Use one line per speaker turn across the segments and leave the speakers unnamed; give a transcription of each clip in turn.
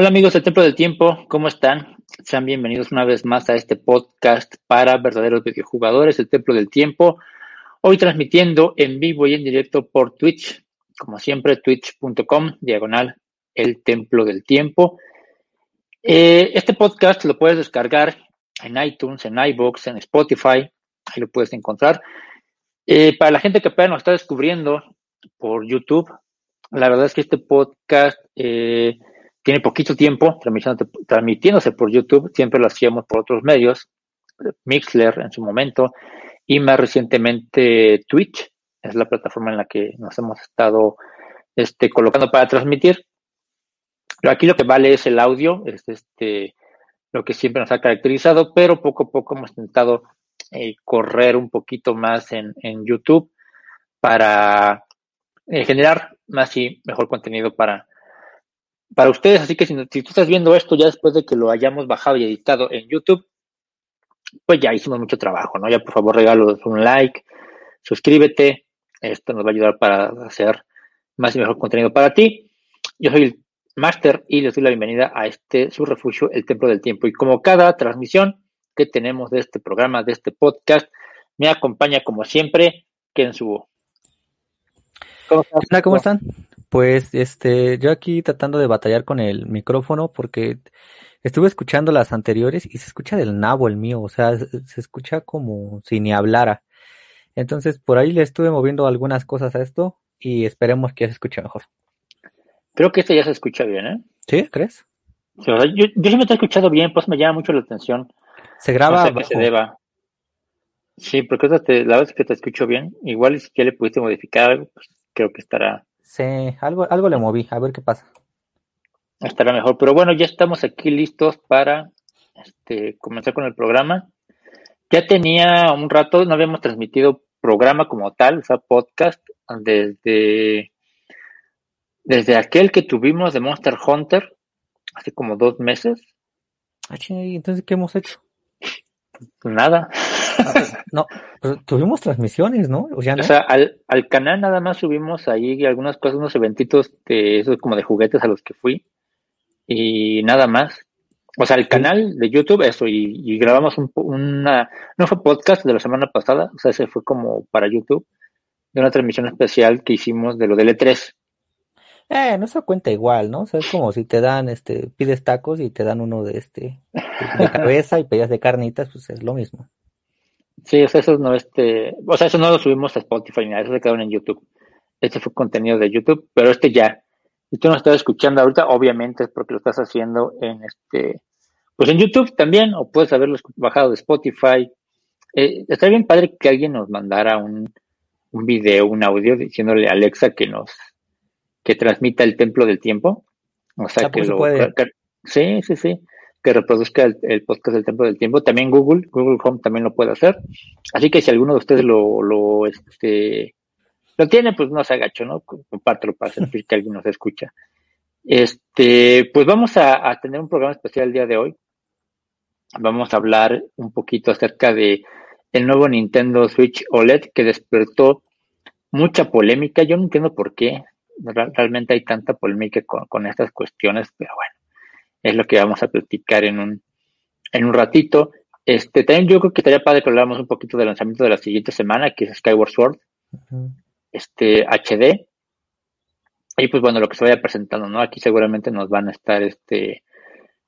Hola amigos del Templo del Tiempo, ¿cómo están? Sean bienvenidos una vez más a este podcast para verdaderos videojugadores, el Templo del Tiempo. Hoy transmitiendo en vivo y en directo por Twitch, como siempre, twitch.com, diagonal, el Templo del Tiempo. Eh, este podcast lo puedes descargar en iTunes, en iBox, en Spotify, ahí lo puedes encontrar. Eh, para la gente que apenas nos está descubriendo por YouTube, la verdad es que este podcast eh, tiene poquito tiempo transmitiéndose por YouTube, siempre lo hacíamos por otros medios, Mixler en su momento, y más recientemente Twitch, es la plataforma en la que nos hemos estado este, colocando para transmitir. Pero aquí lo que vale es el audio, es este, lo que siempre nos ha caracterizado, pero poco a poco hemos intentado eh, correr un poquito más en, en YouTube para eh, generar más y mejor contenido para, para ustedes. Así que si, si, tú estás viendo esto ya después de que lo hayamos bajado y editado en YouTube, pues ya hicimos mucho trabajo, ¿no? Ya por favor regalos un like, suscríbete. Esto nos va a ayudar para hacer más y mejor contenido para ti. Yo soy el Master y les doy la bienvenida a este su refugio, el Templo del Tiempo. Y como cada transmisión que tenemos de este programa, de este podcast, me acompaña como siempre Ken Subo.
¿Cómo, Hola, ¿cómo están? Pues este, yo aquí tratando de batallar con el micrófono porque estuve escuchando las anteriores y se escucha del nabo el mío, o sea, se escucha como si ni hablara. Entonces por ahí le estuve moviendo algunas cosas a esto y esperemos que se escuche mejor.
Creo que este ya se escucha bien, ¿eh?
¿Sí? ¿Crees?
yo, yo siempre te he escuchado bien, pues me llama mucho la atención.
Se graba.
No sé se deba. Sí, porque la verdad es que te escucho bien. Igual si ya le pudiste modificar algo, pues creo que estará.
Sí, algo, algo le moví, a ver qué pasa.
Estará mejor. Pero bueno, ya estamos aquí listos para este, comenzar con el programa. Ya tenía un rato, no habíamos transmitido programa como tal, o sea, podcast, desde, desde aquel que tuvimos de Monster Hunter, hace como dos meses.
Ah, entonces, ¿qué hemos hecho?
Nada.
No, tuvimos transmisiones, ¿no?
O sea, al, al, canal nada más subimos ahí algunas cosas, unos eventitos de esos como de juguetes a los que fui y nada más. O sea, el canal de YouTube, eso, y, grabamos un, una, no fue podcast de la semana pasada, o sea, ese fue como para YouTube, de una transmisión especial que hicimos de lo del E3.
Eh, no se cuenta igual, ¿no? O sea, es como si te dan, este, pides tacos y te dan uno de este, de cabeza y pedías de carnitas, pues es lo mismo.
Sí, o sea, eso no, este, o sea, eso no lo subimos a Spotify ni nada, eso se quedaron en YouTube. Este fue contenido de YouTube, pero este ya. Si tú nos estás escuchando ahorita, obviamente es porque lo estás haciendo en este, pues en YouTube también, o puedes haberlo bajado de Spotify. Eh, estaría bien padre que alguien nos mandara un, un video, un audio diciéndole a Alexa que nos que transmita el templo del tiempo. O sea, que lo. sí, sí, sí. Que reproduzca el, podcast del templo del tiempo. También Google, Google Home también lo puede hacer. Así que si alguno de ustedes lo, lo, este, lo tiene, pues no se agacho, ¿no? Compártelo para sentir que alguien nos escucha. Este, pues vamos a, a tener un programa especial el día de hoy. Vamos a hablar un poquito acerca de el nuevo Nintendo Switch OLED que despertó mucha polémica. Yo no entiendo por qué realmente hay tanta polémica con, estas cuestiones, pero bueno, es lo que vamos a platicar en un, en un ratito. Este, también yo creo que estaría padre que habláramos un poquito del lanzamiento de la siguiente semana, que es Skyward Sword, este HD. Y pues bueno, lo que se vaya presentando, ¿no? Aquí seguramente nos van a estar este,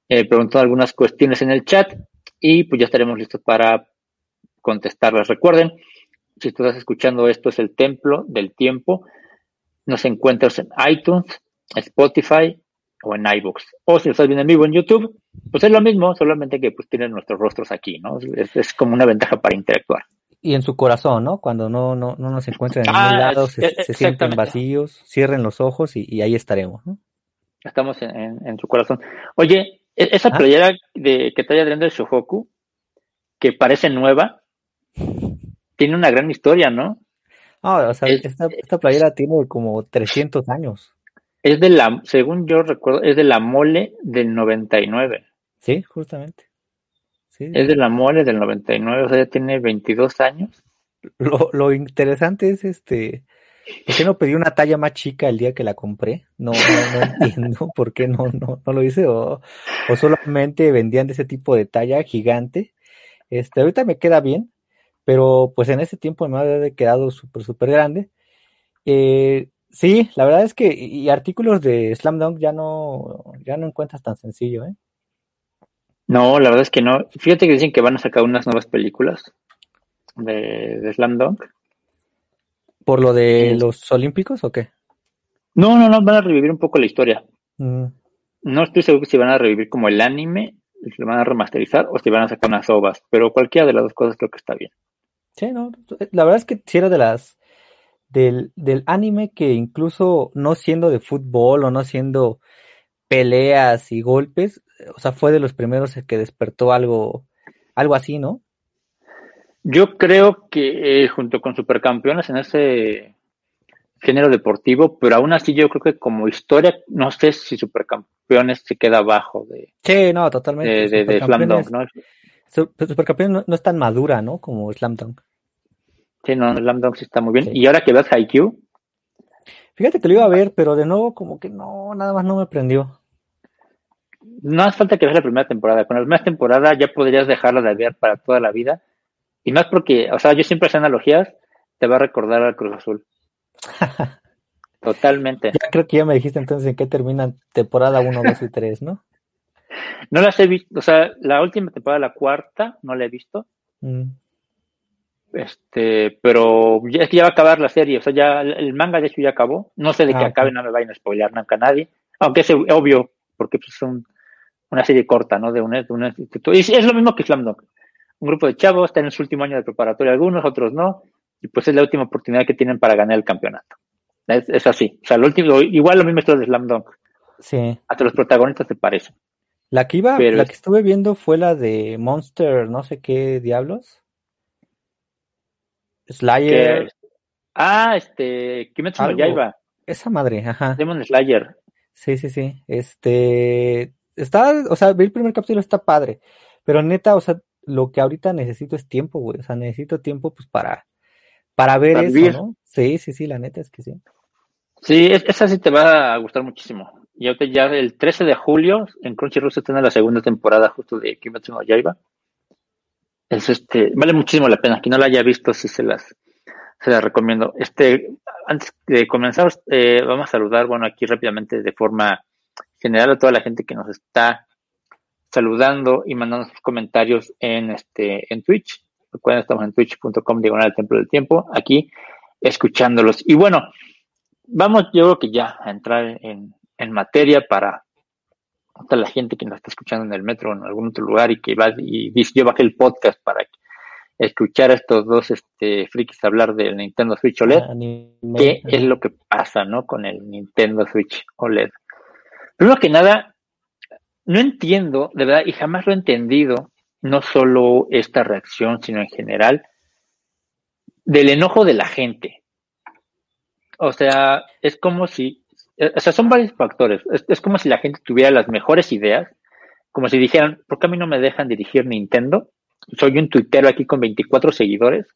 eh, preguntando algunas cuestiones en el chat y pues ya estaremos listos para contestarlas. Recuerden, si estás escuchando esto es el templo del tiempo. Nos encuentras en iTunes, Spotify o en iBooks. O si estás viendo en vivo en YouTube, pues es lo mismo, solamente que pues tienen nuestros rostros aquí, ¿no? Es, como una ventaja para interactuar.
Y en su corazón, ¿no? Cuando no, no, no nos encuentran en ningún ah, lado, se, sienten vacíos, cierren los ojos y, ahí estaremos, ¿no?
Estamos en, su corazón. Oye, e, esa ah. playera de, que trae Adrián de Shohoku, que parece nueva, tiene una gran historia, ¿no?
Ah, o sea, esta, esta, playera tiene como 300 años.
Es de la, según yo recuerdo, es de la mole del 99.
Sí, justamente.
Sí. Es de la mole del 99, o sea, ya tiene 22 años.
Lo, lo interesante es este ¿Por qué no pedí una talla más chica el día que la compré? No, no, entiendo por qué no, no, no lo hice. O, o, solamente vendían de ese tipo de talla gigante. Este, ahorita me queda bien, pero pues en ese tiempo me había quedado súper, súper grande. Eh, sí, la verdad es que, y artículos de Slam Dunk ya no, ya no encuentras tan sencillo, ¿eh?
No, la verdad es que no. Fíjate que dicen que van a sacar unas nuevas películas de, Slam Dunk.
¿Por lo de los Olímpicos o qué?
No, no, no, van a revivir un poco la historia. Mm. No estoy seguro si van a revivir como el anime, si lo van a remasterizar o si van a sacar unas ovas, pero cualquiera de las dos cosas creo que está bien.
Sí, no, la verdad es que si era de las del, del anime que incluso no siendo de fútbol o no siendo peleas y golpes, o sea, fue de los primeros que despertó algo, algo así, ¿no?
Yo creo que eh, junto con Supercampeones en ese género deportivo, pero aún así yo creo que como historia, no sé si Supercampeones se queda abajo de...
Sí, no, totalmente.
De, de, Slam Dunk, ¿no?
Supercampeones no, es tan madura, ¿no? Como Slam Dunk.
Sí, no, Slam Dunk sí está muy bien. Y ahora que ves Haikyuu.
Fíjate que lo iba a ver, pero de nuevo como que no, nada más no me prendió.
No hace falta que veas la primera temporada. Con la primera temporada ya podrías dejarla de ver para toda la vida y más porque, o sea, yo siempre hace analogías, te va a recordar al Cruz Azul. Totalmente.
Ya creo que ya me dijiste entonces en qué terminan temporada 1, 2 y 3, ¿no?
No las he visto, o sea, la última temporada, la cuarta, no la he visto. Mm. Este, pero ya, es que ya va a acabar la serie, o sea, ya el manga de hecho ya acabó. No sé de que ah, acabe, no me vayan a spoilear nunca nadie. Aunque es obvio, porque pues, es una serie corta, ¿no? De un, de un instituto. Y es lo mismo que Slam Dunk un grupo de chavos, están en su último año de preparatoria algunos, otros no, y pues es la última oportunidad que tienen para ganar el campeonato. Es, así. O sea, lo último, igual lo mismo es lo de Slam Dunk.
Sí.
Hasta los protagonistas te parecen.
La que iba, la que estuve viendo fue la de Monster, no sé qué diablos. Slayer.
Ah, este, Kimetsu no Yaiba.
Esa madre, ajá.
Demon Slayer.
Sí, sí, sí. Este, está, o sea, vi el primer capítulo, está padre. Pero neta, o sea, lo que ahorita necesito es tiempo, güey. O sea, necesito tiempo pues para, para ver eso, ¿no? Sí, sí, sí, la neta es que sí.
Sí, esa sí te va a gustar muchísimo. Y ahorita ya el 13 de julio en Crunchyroll se tiene la segunda temporada justo de Kimetsu no Yaiba. Es este, vale muchísimo la pena. Quien no la haya visto, sí se las, se las recomiendo. Este, antes de comenzar, eh, vamos a saludar, bueno, aquí rápidamente de forma general a toda la gente que nos está saludando y mandando sus comentarios en este en Twitch. Recuerden, estamos en twitch.com diagonal templo del tiempo, aquí escuchándolos. Y bueno, vamos yo creo que ya a entrar en, en materia para toda la gente que nos está escuchando en el metro o en algún otro lugar y que va y dice yo bajé el podcast para escuchar a estos dos este frikis hablar del Nintendo Switch OLED. ¿Qué es lo que pasa, no? Con el Nintendo Switch OLED. Primero que nada, no entiendo, de verdad, y jamás lo he entendido, no solo esta reacción, sino en general, del enojo de la gente. O sea, es como si, o sea, son varios factores. Es, como si la gente tuviera las mejores ideas, como si dijeran, ¿por qué a mí no me dejan dirigir Nintendo? Soy un tuitero aquí con 24 seguidores,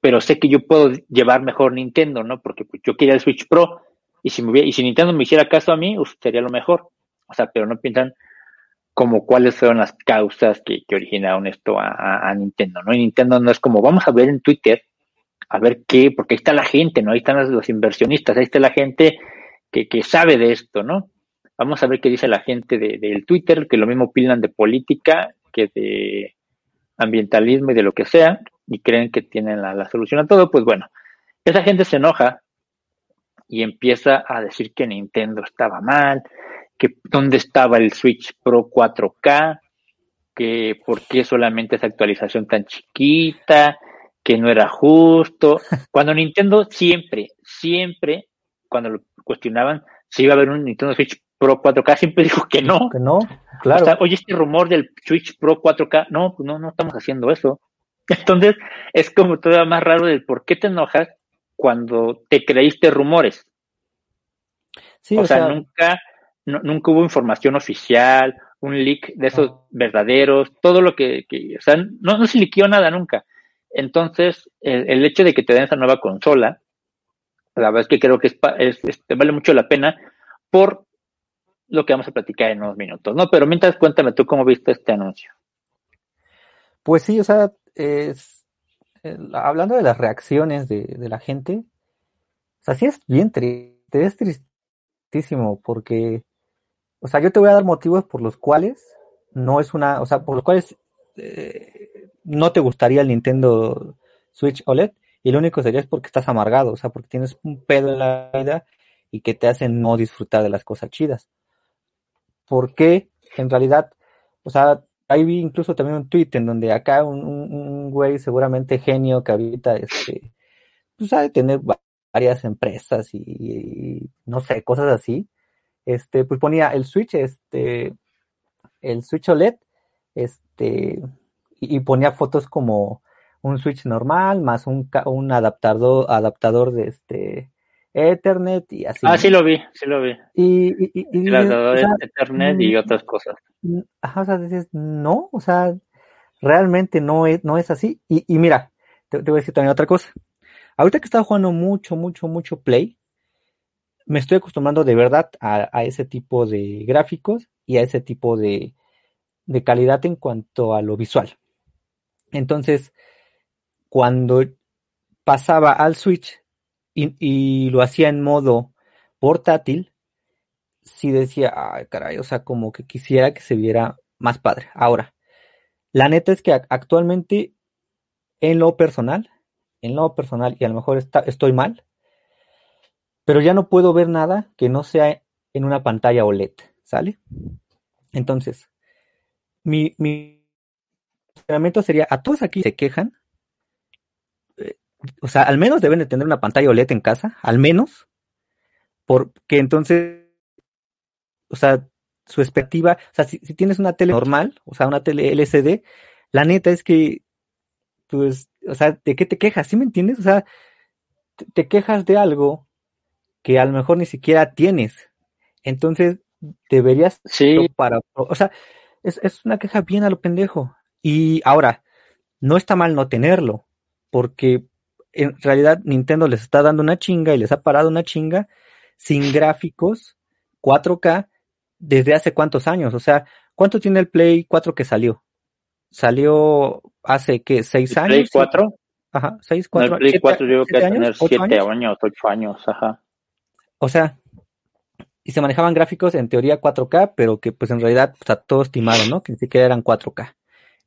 pero sé que yo puedo llevar mejor Nintendo, ¿no? Porque pues, yo quería el Switch Pro y si, me, y si Nintendo me hiciera caso a mí, sería lo mejor. O sea, pero no piensan como cuáles fueron las causas que, originaron esto a, Nintendo, ¿no? Y Nintendo no es como, vamos a ver en Twitter, a ver qué, porque ahí está la gente, ¿no? Ahí están los, inversionistas, ahí está la gente que, sabe de esto, ¿no? Vamos a ver qué dice la gente del de, Twitter, que lo mismo opinan de política que de ambientalismo y de lo que sea, y creen que tienen la, la solución a todo, pues bueno, esa gente se enoja y empieza a decir que Nintendo estaba mal, que dónde estaba el Switch Pro 4K, que por qué solamente esa actualización tan chiquita, que no era justo. Cuando Nintendo siempre, siempre, cuando lo cuestionaban si iba a haber un Nintendo Switch Pro 4K, siempre dijo que no.
Que no, claro.
oye, este rumor del Switch Pro 4K, no, pues no, no estamos haciendo eso. Entonces, es como todavía más raro del por qué te enojas cuando te creíste rumores. Sí, o, sea, nunca nunca hubo información oficial, un leak de esos verdaderos, todo lo que, o sea, no, no se liqueó nada nunca. Entonces, el, hecho de que te den esa nueva consola, La verdad es que creo que es, este, vale mucho la pena por lo que vamos a platicar en unos minutos, ¿no? Pero mientras cuéntame tú cómo viste este anuncio.
Pues sí, o sea, es, hablando de las reacciones de, la gente, o sea, sí es bien triste, es tristísimo, porque, o sea, yo te voy a dar motivos por los cuales no es una, o sea, por los cuales eh, no te gustaría el Nintendo Switch OLED, y lo único sería es porque estás amargado, o sea, porque tienes un pedo en la vida y que te hacen no disfrutar de las cosas chidas. Porque en realidad, o sea, ahí vi incluso también un tweet en donde acá un, güey seguramente genio que ahorita este pues sabe tener varias empresas y, no sé, cosas así. Este, pues ponía el Switch, este, el Switch OLED, este, y, ponía fotos como un Switch normal más un, un adaptador, adaptador de este Ethernet y así.
Ah, sí lo vi, sí lo vi.
Y, y, y, y
Ethernet y mm, otras cosas.
Mm, ajá, o sea, dices, no, o sea, realmente no es, no es así. Y, y mira, te, voy a decir también otra cosa. Ahorita que he estado jugando mucho, mucho, mucho Play, me estoy acostumbrando de verdad a, a ese tipo de gráficos y a ese tipo de, de calidad en cuanto a lo visual. Entonces, cuando pasaba al Switch y, lo hacía en modo portátil, sí decía, ay, caray, o sea, como que quisiera que se viera más padre. Ahora, la neta es que actualmente, en lo personal, en lo personal, y a lo mejor está, estoy mal, pero ya no puedo ver nada que no sea en una pantalla OLED, ¿sale? Entonces, mi, mi sería, a todos aquí se quejan, o sea, al menos deben de tener una pantalla OLED en casa, al menos, porque entonces, o sea, su expectativa, o sea, si, tienes una tele normal, o sea, una tele LCD, la neta es que, pues, o sea, ¿de qué te quejas? ¿Sí me entiendes? O sea, te, quejas de algo que a lo mejor ni siquiera tienes. Entonces, deberías
sí.
para, o sea, es, es una queja bien a lo pendejo. Y ahora, no está mal no tenerlo, porque en realidad Nintendo les está dando una chinga y les ha parado una chinga sin gráficos 4K desde hace cuántos años. O sea, ¿cuánto tiene el Play 4 que salió? Salió hace que seis años.
¿Play 4?
Ajá, seis, cuatro.
el Play 4 yo creo que tener siete años? ocho años, ajá.
O sea, y se manejaban gráficos en teoría 4K, pero que pues en realidad está todo estimado, ¿no? Que ni siquiera eran 4K.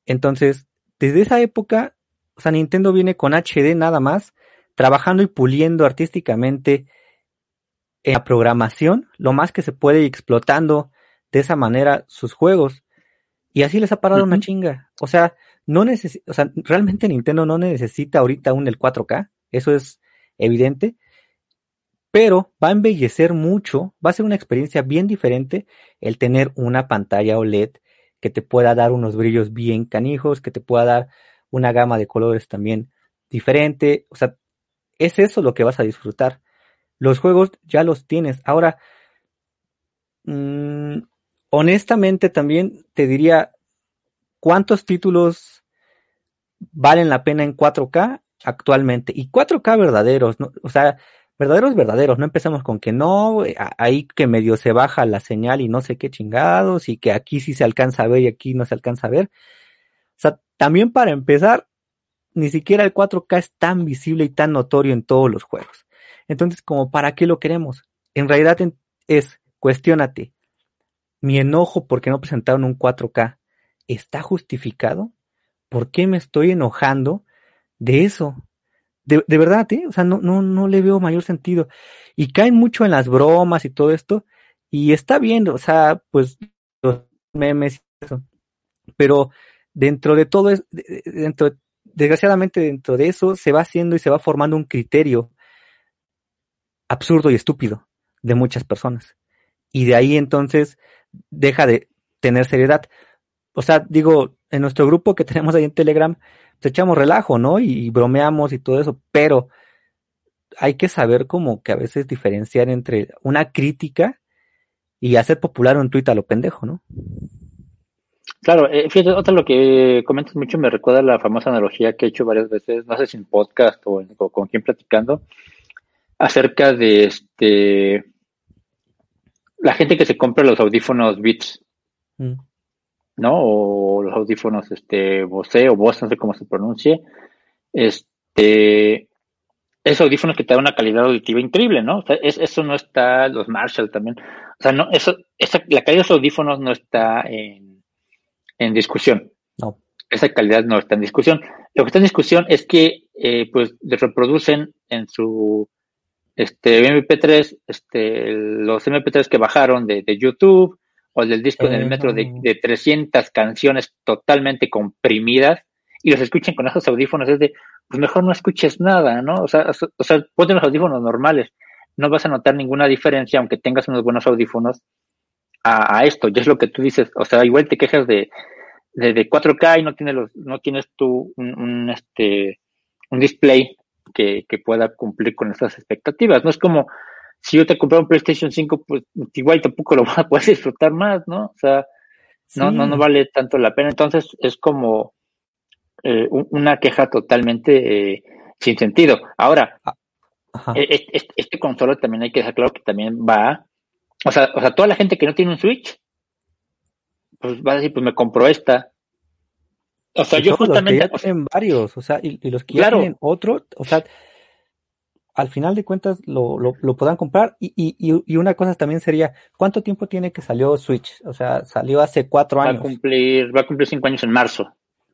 Entonces, desde esa época o sea, Nintendo viene con HD nada más, trabajando y puliendo artísticamente en la programación, lo más que se puede y explotando de esa manera sus juegos. Y así les ha parado una chinga. O sea, no o sea, realmente Nintendo no necesita ahorita un el 4K, eso es evidente, pero va a embellecer mucho, va a ser una experiencia bien diferente el tener una pantalla OLED que te pueda dar unos brillos bien canijos, que te pueda dar una gama de colores también diferente. O sea, es eso lo que vas a disfrutar. Los juegos ya los tienes. Ahora, mm, honestamente también te diría, ¿cuántos títulos valen la pena en 4K actualmente? Y 4K verdaderos, ¿no? o sea, verdaderos, verdaderos. No empezamos con que no, ahí que medio se baja la señal y no sé qué chingados, y que aquí sí se alcanza a ver y aquí no se alcanza a ver. También para empezar, ni siquiera el 4K es tan visible y tan notorio en todos los juegos. Entonces, como para qué lo queremos? En realidad es, cuestionate, mi enojo porque no presentaron un 4K, ¿está justificado? ¿Por qué me estoy enojando de eso? De, verdad, ¿eh? O sea, no, no, no le veo mayor sentido. Y caen mucho en las bromas y todo esto. Y está bien, o sea, pues los memes y eso. Pero dentro de todo, dentro, desgraciadamente dentro de eso se va haciendo y se va formando un criterio absurdo y estúpido de muchas personas. Y de ahí entonces deja de tener seriedad. O sea, digo, en nuestro grupo que tenemos ahí en Telegram, pues echamos relajo, ¿no? Y, bromeamos y todo eso, pero hay que saber como que a veces diferenciar entre una crítica y hacer popular un tuit a lo pendejo, ¿no?
Claro, eh, fíjate, otra lo que comentas mucho me recuerda la famosa analogía que he hecho varias veces, no sé si en podcast o, con quien platicando, acerca de este la gente que se compra los audífonos Beats, mm. ¿no? O los audífonos este Bose o Bose, no sé cómo se pronuncie. Este esos audífonos que te dan una calidad auditiva increíble, ¿no? O sea, eso no está, los Marshall también. O sea, no, eso, esa, la calidad de los audífonos no está en, en discusión.
No.
Esa calidad no está en discusión. Lo que está en discusión es que, eh, pues, reproducen en su este MP3, este, los MP3 que bajaron de, de YouTube o del disco en el metro de, de, 300 canciones totalmente comprimidas y los escuchen con esos audífonos, es de, pues mejor no escuches nada, ¿no? O sea, o sea ponte los audífonos normales, no vas a notar ninguna diferencia aunque tengas unos buenos audífonos a, a esto, ya es lo que tú dices, o sea, igual te quejas de, de, de 4K y no tienes los, no tienes tú un, un este, un display que, pueda cumplir con estas expectativas. No es como si yo te compré un PlayStation 5, pues igual tampoco lo vas a poder disfrutar más, ¿no? O sea, no, no, no vale tanto la pena. Entonces es como eh, una queja totalmente eh, sin sentido. Ahora, ah, e, e, este, consola también hay que dejar claro que también va, o sea, o sea, toda la gente que no tiene un Switch, pues va a decir, pues me compro esta,
o sea, yo justamente. Los que ya tienen varios, o sea, y, los que ya tienen otro, o sea, al final de cuentas lo, lo, lo podrán comprar. Y, y, y, una cosa también sería, ¿cuánto tiempo tiene que salió Switch? O sea, salió hace cuatro años.
Va a cumplir, va a cumplir cinco años en marzo.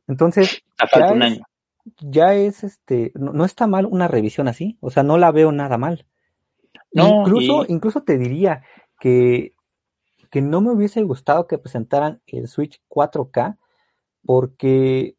Entonces, ya, un año. ya es este, no, está mal una revisión así, o sea, no la veo nada mal. No, incluso, incluso te diría que, que no me hubiese gustado que presentaran el Switch 4K porque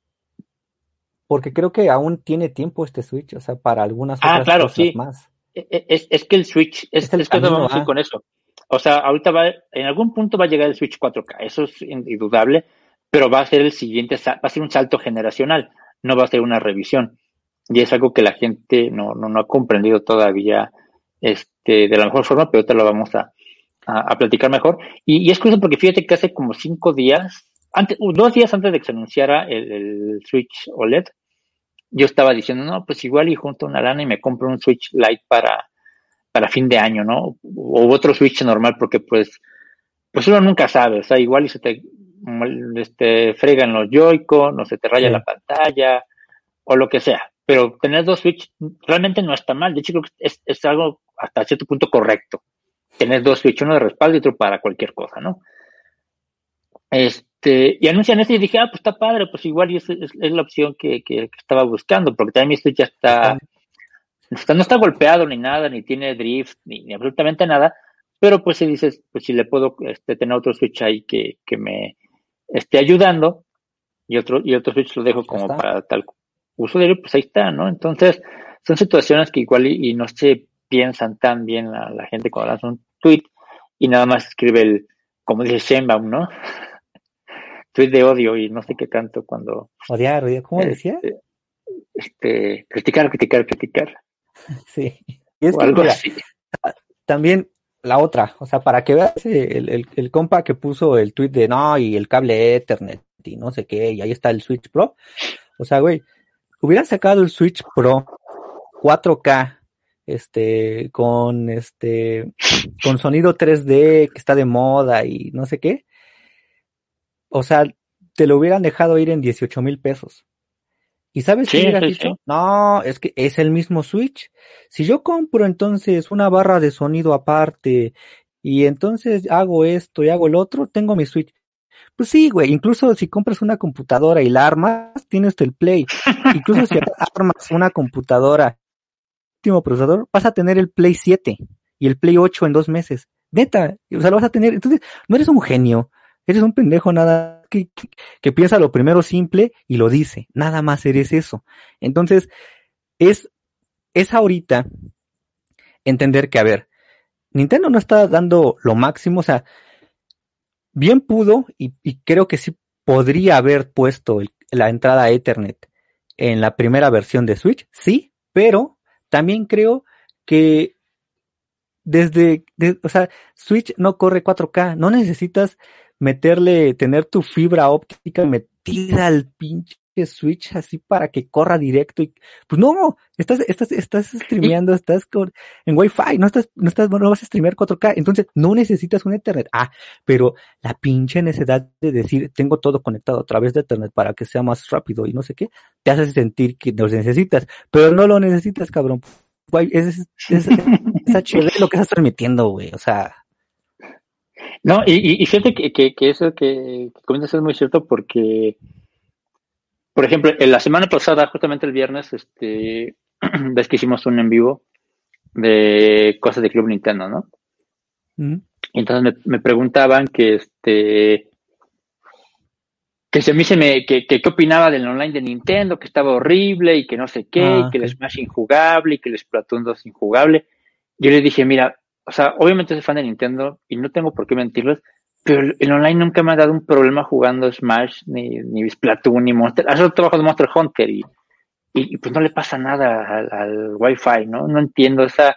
porque creo que aún tiene tiempo este Switch, o sea, para algunas
ah, otras claro, cosas más. E, e, es, es, que el Switch, es, es, que vamos a ir con eso. O sea, ahorita va, en algún punto va a llegar el Switch 4K, eso es indudable, pero va a ser el siguiente, va a ser un salto generacional, no va a ser una revisión. Y es algo que la gente no, no, no ha comprendido todavía este, de la mejor forma, pero ahorita lo vamos a, a, platicar mejor. Y, y, es curioso porque fíjate que hace como cinco días antes, dos días antes de que se anunciara el, Switch OLED, yo estaba diciendo, no, pues igual y junto una lana y me compro un Switch Lite para, para fin de año, ¿no? O otro Switch normal, porque pues, pues uno nunca sabe, o sea, igual y se te este, fregan los Joy-Con, o se te raya la pantalla, o lo que sea. Pero tener dos Switch realmente no está mal. De hecho, creo que es, es algo hasta cierto punto correcto. Tener dos Switch, uno de respaldo y otro para cualquier cosa, ¿no? Es, este, y anuncian eso y dije, ah, pues está padre, pues igual es, es, la opción que, que, estaba buscando, porque también mi Switch ya está, no está golpeado ni nada, ni tiene drift, ni, absolutamente nada, pero pues si dices, pues si le puedo este, tener otro Switch ahí que, que me esté ayudando, y otro, y otro Switch lo dejo como para tal uso de él, pues ahí está, ¿no? Entonces, son situaciones que igual y, no se piensan tan bien la, la gente cuando lanza un tweet y nada más escribe el, como dice Sheinbaum, ¿no? tweet de odio y no sé qué tanto cuando...
Odiar, odiar, ¿cómo este, decía?
Este, criticar, criticar, criticar.
Sí. Y es algo así. También la otra, o sea, para que veas el, el, el, compa que puso el tweet de no, y el cable Ethernet y no sé qué, y ahí está el Switch Pro. O sea, güey, hubieran sacado el Switch Pro 4K, este, con este, con sonido 3D que está de moda y no sé qué, o sea, te lo hubieran dejado ir en 18 mil pesos. ¿Y sabes qué hubiera dicho? No, es que es el mismo Switch. Si yo compro entonces una barra de sonido aparte y entonces hago esto y hago el otro, tengo mi Switch. Pues sí, güey, incluso si compras una computadora y la armas, tienes el Play. Incluso si armas una computadora, último procesador, vas a tener el Play 7 y el Play 8 en dos meses. Neta, o sea, lo vas a tener. Entonces, no eres un genio. Eres un pendejo nada que, que, piensa lo primero simple y lo dice. Nada más eres eso. Entonces, es, es ahorita entender que, a ver, Nintendo no está dando lo máximo, o sea, bien pudo y, creo que sí podría haber puesto la entrada Ethernet en la primera versión de Switch, sí, pero también creo que desde, o sea, Switch no corre 4K, no necesitas meterle, tener tu fibra óptica metida al pinche Switch así para que corra directo y pues no, estás, estás, estás streameando, estás con, en Wi-Fi, no estás, no estás, no vas a streamear 4K, entonces no necesitas un Ethernet. Ah, pero la pinche necesidad de decir tengo todo conectado a través de Ethernet para que sea más rápido y no sé qué, te hace sentir que lo necesitas, pero no lo necesitas, cabrón. es, es, es HD lo que estás transmitiendo, güey, o sea.
No, y, y fíjate que, que, eso que, comentas es muy cierto porque, por ejemplo, en la semana pasada, justamente el viernes, este, ves que hicimos un en vivo de cosas de Club Nintendo, ¿no? Y entonces me, preguntaban que este que a mí se me que, que, qué opinaba del online de Nintendo, que estaba horrible y que no sé qué, y ah, que el Smash injugable y que el Splatoon 2 injugable. Yo le dije, mira, o sea, obviamente soy fan de Nintendo y no tengo por qué mentirles, pero el online nunca me ha dado un problema jugando Smash, ni, ni Splatoon, ni Monster. Hace trabajo de Monster Hunter y, y, pues no le pasa nada al, al Wi-Fi, ¿no? No entiendo esa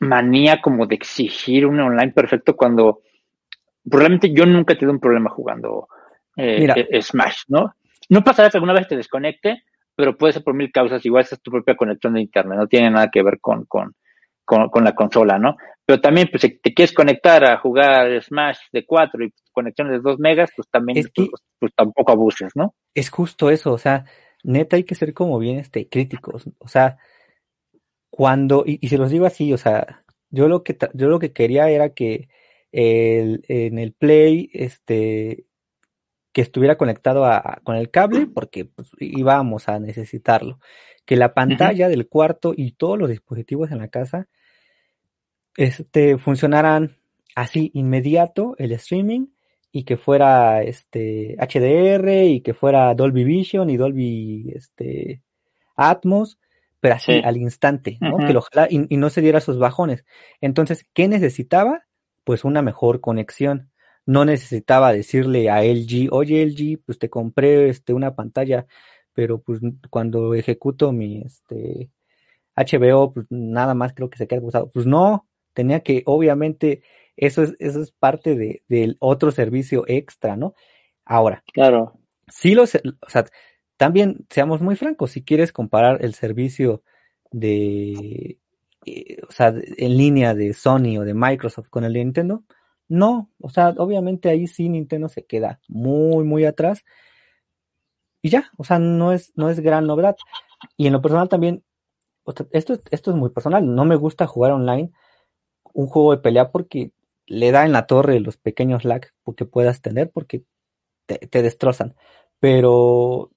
manía como de exigir un online perfecto cuando probablemente yo nunca he tenido un problema jugando eh, eh, Smash, ¿no? No pasará que alguna vez te desconecte, pero puede ser por mil causas, igual es tu propia conexión de internet, no tiene nada que ver con, con, con, la consola, ¿no? Pero también, pues, si te quieres conectar a jugar Smash de 4 y conexiones de 2 megas, pues también, pues, pues, tampoco abuses, ¿no?
Es justo eso, o sea, neta hay que ser como bien este, críticos, o sea, cuando, y, y se los digo así, o sea, yo lo que, yo lo que quería era que el, en el Play, este, que estuviera conectado a, con el cable, porque pues, íbamos a necesitarlo. Que la pantalla del cuarto y todos los dispositivos en la casa este, funcionaran así inmediato el streaming y que fuera este HDR y que fuera Dolby Vision y Dolby este Atmos, pero así al instante, ¿no? Que lo y, y, no se diera esos bajones. Entonces, ¿qué necesitaba? Pues una mejor conexión. No necesitaba decirle a LG, oye LG, pues te compré este una pantalla, pero pues cuando ejecuto mi este HBO, pues nada más creo que se queda usado. Pues no, tenía que, obviamente, eso es, eso es parte de, del otro servicio extra, ¿no? Ahora.
Claro.
Sí los, o sea, también seamos muy francos, si quieres comparar el servicio de, eh, o sea, en línea de Sony o de Microsoft con el de Nintendo, no, o sea, obviamente ahí sí Nintendo se queda muy, muy atrás. Y ya, o sea, no es, no es gran novedad. Y en lo personal también, esto, esto es muy personal, no me gusta jugar online un juego de pelea porque le da en la torre los pequeños lag que puedas tener porque te, destrozan. Pero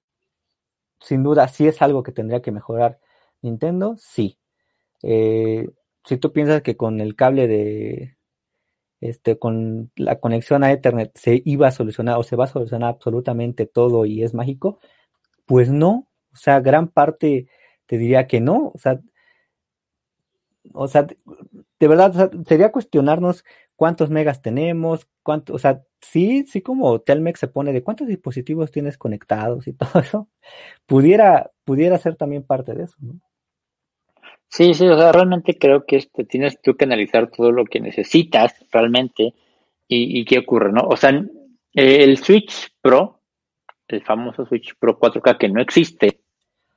sin duda, sí es algo que tendría que mejorar Nintendo, sí. Eh, si tú piensas que con el cable de este con la conexión a Ethernet se iba a solucionar o se va a solucionar absolutamente todo y es mágico, pues no, o sea, gran parte te diría que no, o sea, o sea, de verdad, sería cuestionarnos cuántos megas tenemos, cuánto, o sea, sí, sí como Telmex se pone de cuántos dispositivos tienes conectados y todo eso, pudiera, pudiera ser también parte de eso, ¿no?
Sí, sí, o sea, realmente creo que este, tienes tú que analizar todo lo que necesitas realmente y, y qué ocurre, ¿no? O sea, el Switch Pro, el famoso Switch Pro 4K que no existe.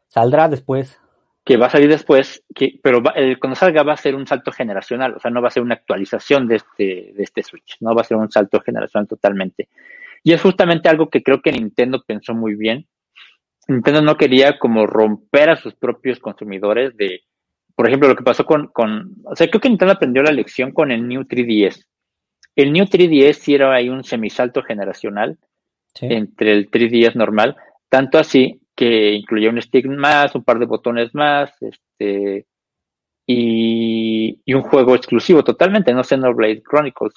Saldrá después
que va a salir después, que, pero cuando salga va a ser un salto generacional, o sea, no va a ser una actualización de este, de este Switch, no va a ser un salto generacional totalmente. Y es justamente algo que creo que Nintendo pensó muy bien. Nintendo no quería como romper a sus propios consumidores de, por ejemplo, lo que pasó con, con o sea, creo que Nintendo aprendió la lección con el New 3DS. El New 3DS sí era ahí un semisalto generacional entre el 3DS normal, tanto así que incluía un stick más, un par de botones más, este, y, y un juego exclusivo totalmente, no Xenoblade Chronicles.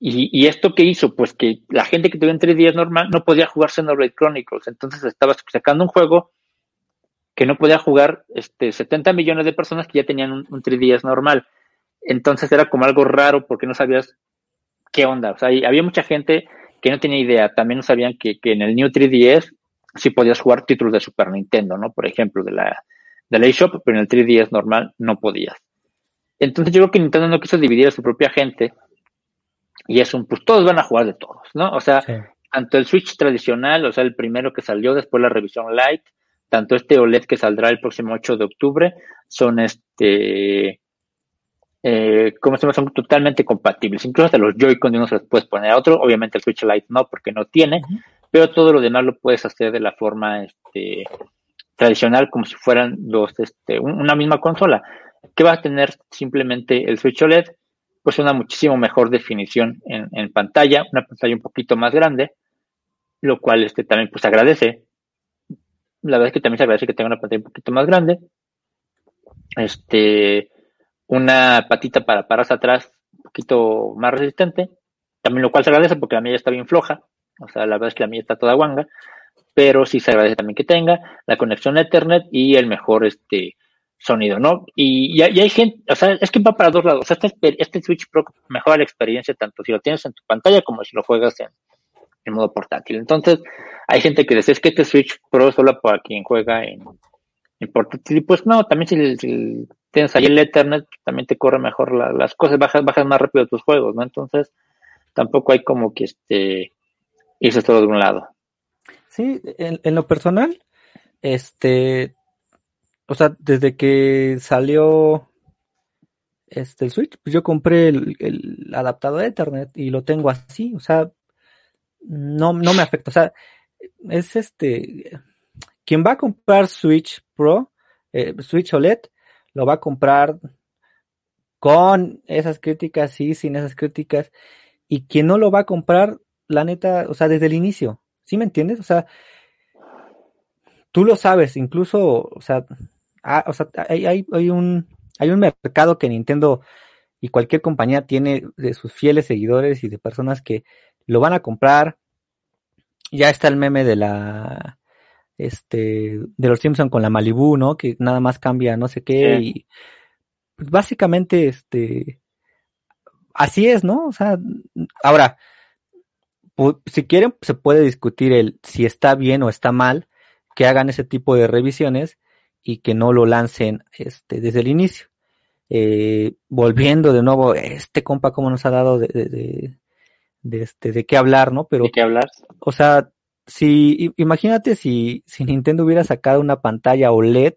Y, y, esto que hizo, pues que la gente que tuviera en 3DS normal no podía jugar Xenoblade Chronicles, entonces estaba sacando un juego que no podía jugar este, 70 millones de personas que ya tenían un, un 3DS normal. Entonces era como algo raro porque no sabías qué onda. O sea, había mucha gente que no tenía idea. También no sabían que, que en el New 3DS sí podías jugar títulos de Super Nintendo, ¿no? Por ejemplo, de la, de la eShop, pero en el 3DS normal no podías. Entonces yo creo que Nintendo no quiso dividir a su propia gente y es un, pues todos van a jugar de todos, ¿no? O sea, tanto el Switch tradicional, o sea, el primero que salió, después la revisión Lite, tanto este OLED que saldrá el próximo 8 de octubre, son este, eh, como se son totalmente compatibles. Incluso hasta los Joy-Con uno se los puedes poner a otro. Obviamente el Switch Lite no, porque no tiene, pero todo lo demás lo puedes hacer de la forma este, tradicional, como si fueran dos, este, una misma consola. que va a tener simplemente el Switch OLED? Pues una muchísimo mejor definición en, pantalla, una pantalla un poquito más grande, lo cual este, también pues agradece. La verdad es que también se agradece que tenga una pantalla un poquito más grande. Este, una patita para pararse atrás un poquito más resistente, también lo cual se agradece porque la mía está bien floja, o sea, la verdad es que la mía está toda guanga, pero sí se agradece también que tenga la conexión a Ethernet y el mejor este sonido, ¿no? Y, y, hay gente, o sea, es que va para dos lados, o sea, este, este Switch Pro mejora la experiencia tanto si lo tienes en tu pantalla como si lo juegas en, en modo portátil. Entonces, hay gente que dice, es que este Switch Pro es solo para quien juega en, en portátil, y pues no, también si, si tienes ahí el Ethernet, también te corre mejor las cosas, bajas, bajas más rápido tus juegos, ¿no? Entonces, tampoco hay como que este irse todo de un lado.
Sí, en, lo personal, este, o sea, desde que salió este el Switch, pues yo compré el, el adaptador Ethernet y lo tengo así, o sea, no, no me afecta, o sea, es este, quien va a comprar Switch Pro, eh, Switch OLED, lo va a comprar con esas críticas, sí, sin esas críticas, y quien no lo va a comprar, la neta, o sea, desde el inicio, ¿sí me entiendes? O sea, tú lo sabes, incluso, o sea, ah, o sea hay, hay, hay, un, hay un mercado que Nintendo y cualquier compañía tiene de sus fieles seguidores y de personas que lo van a comprar. Ya está el meme de la este, de los Simpson con la Malibu, ¿no? Que nada más cambia no sé qué y pues básicamente, este, así es, ¿no? O sea, ahora, si quieren, se puede discutir el si está bien o está mal que hagan ese tipo de revisiones y que no lo lancen este, desde el inicio. Eh, volviendo de nuevo, este compa como nos ha dado de, de, de, este, de qué hablar, ¿no? Pero,
¿De qué hablar?
O sea, si, imagínate si, si Nintendo hubiera sacado una pantalla OLED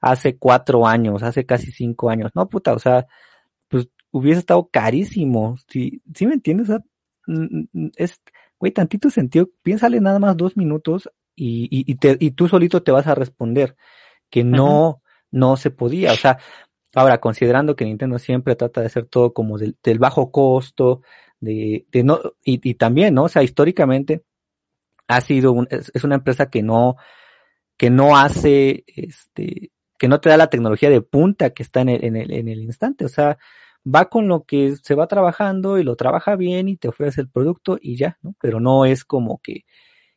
hace cuatro años, hace casi cinco años, no puta, o sea, pues hubiese estado carísimo, si, si me entiendes, o sea, es, güey, tantito sentido, piénsale nada más dos minutos y, y, y, te, y tú solito te vas a responder que no, no se podía, o sea, ahora considerando que Nintendo siempre trata de hacer todo como del, del bajo costo, de, de no, y, y también, ¿no? O sea, históricamente, ha sido es, una empresa que no, que no hace, este, que no te da la tecnología de punta que está en el, en el, en el instante. O sea, va con lo que se va trabajando y lo trabaja bien y te ofrece el producto y ya, ¿no? Pero no es como que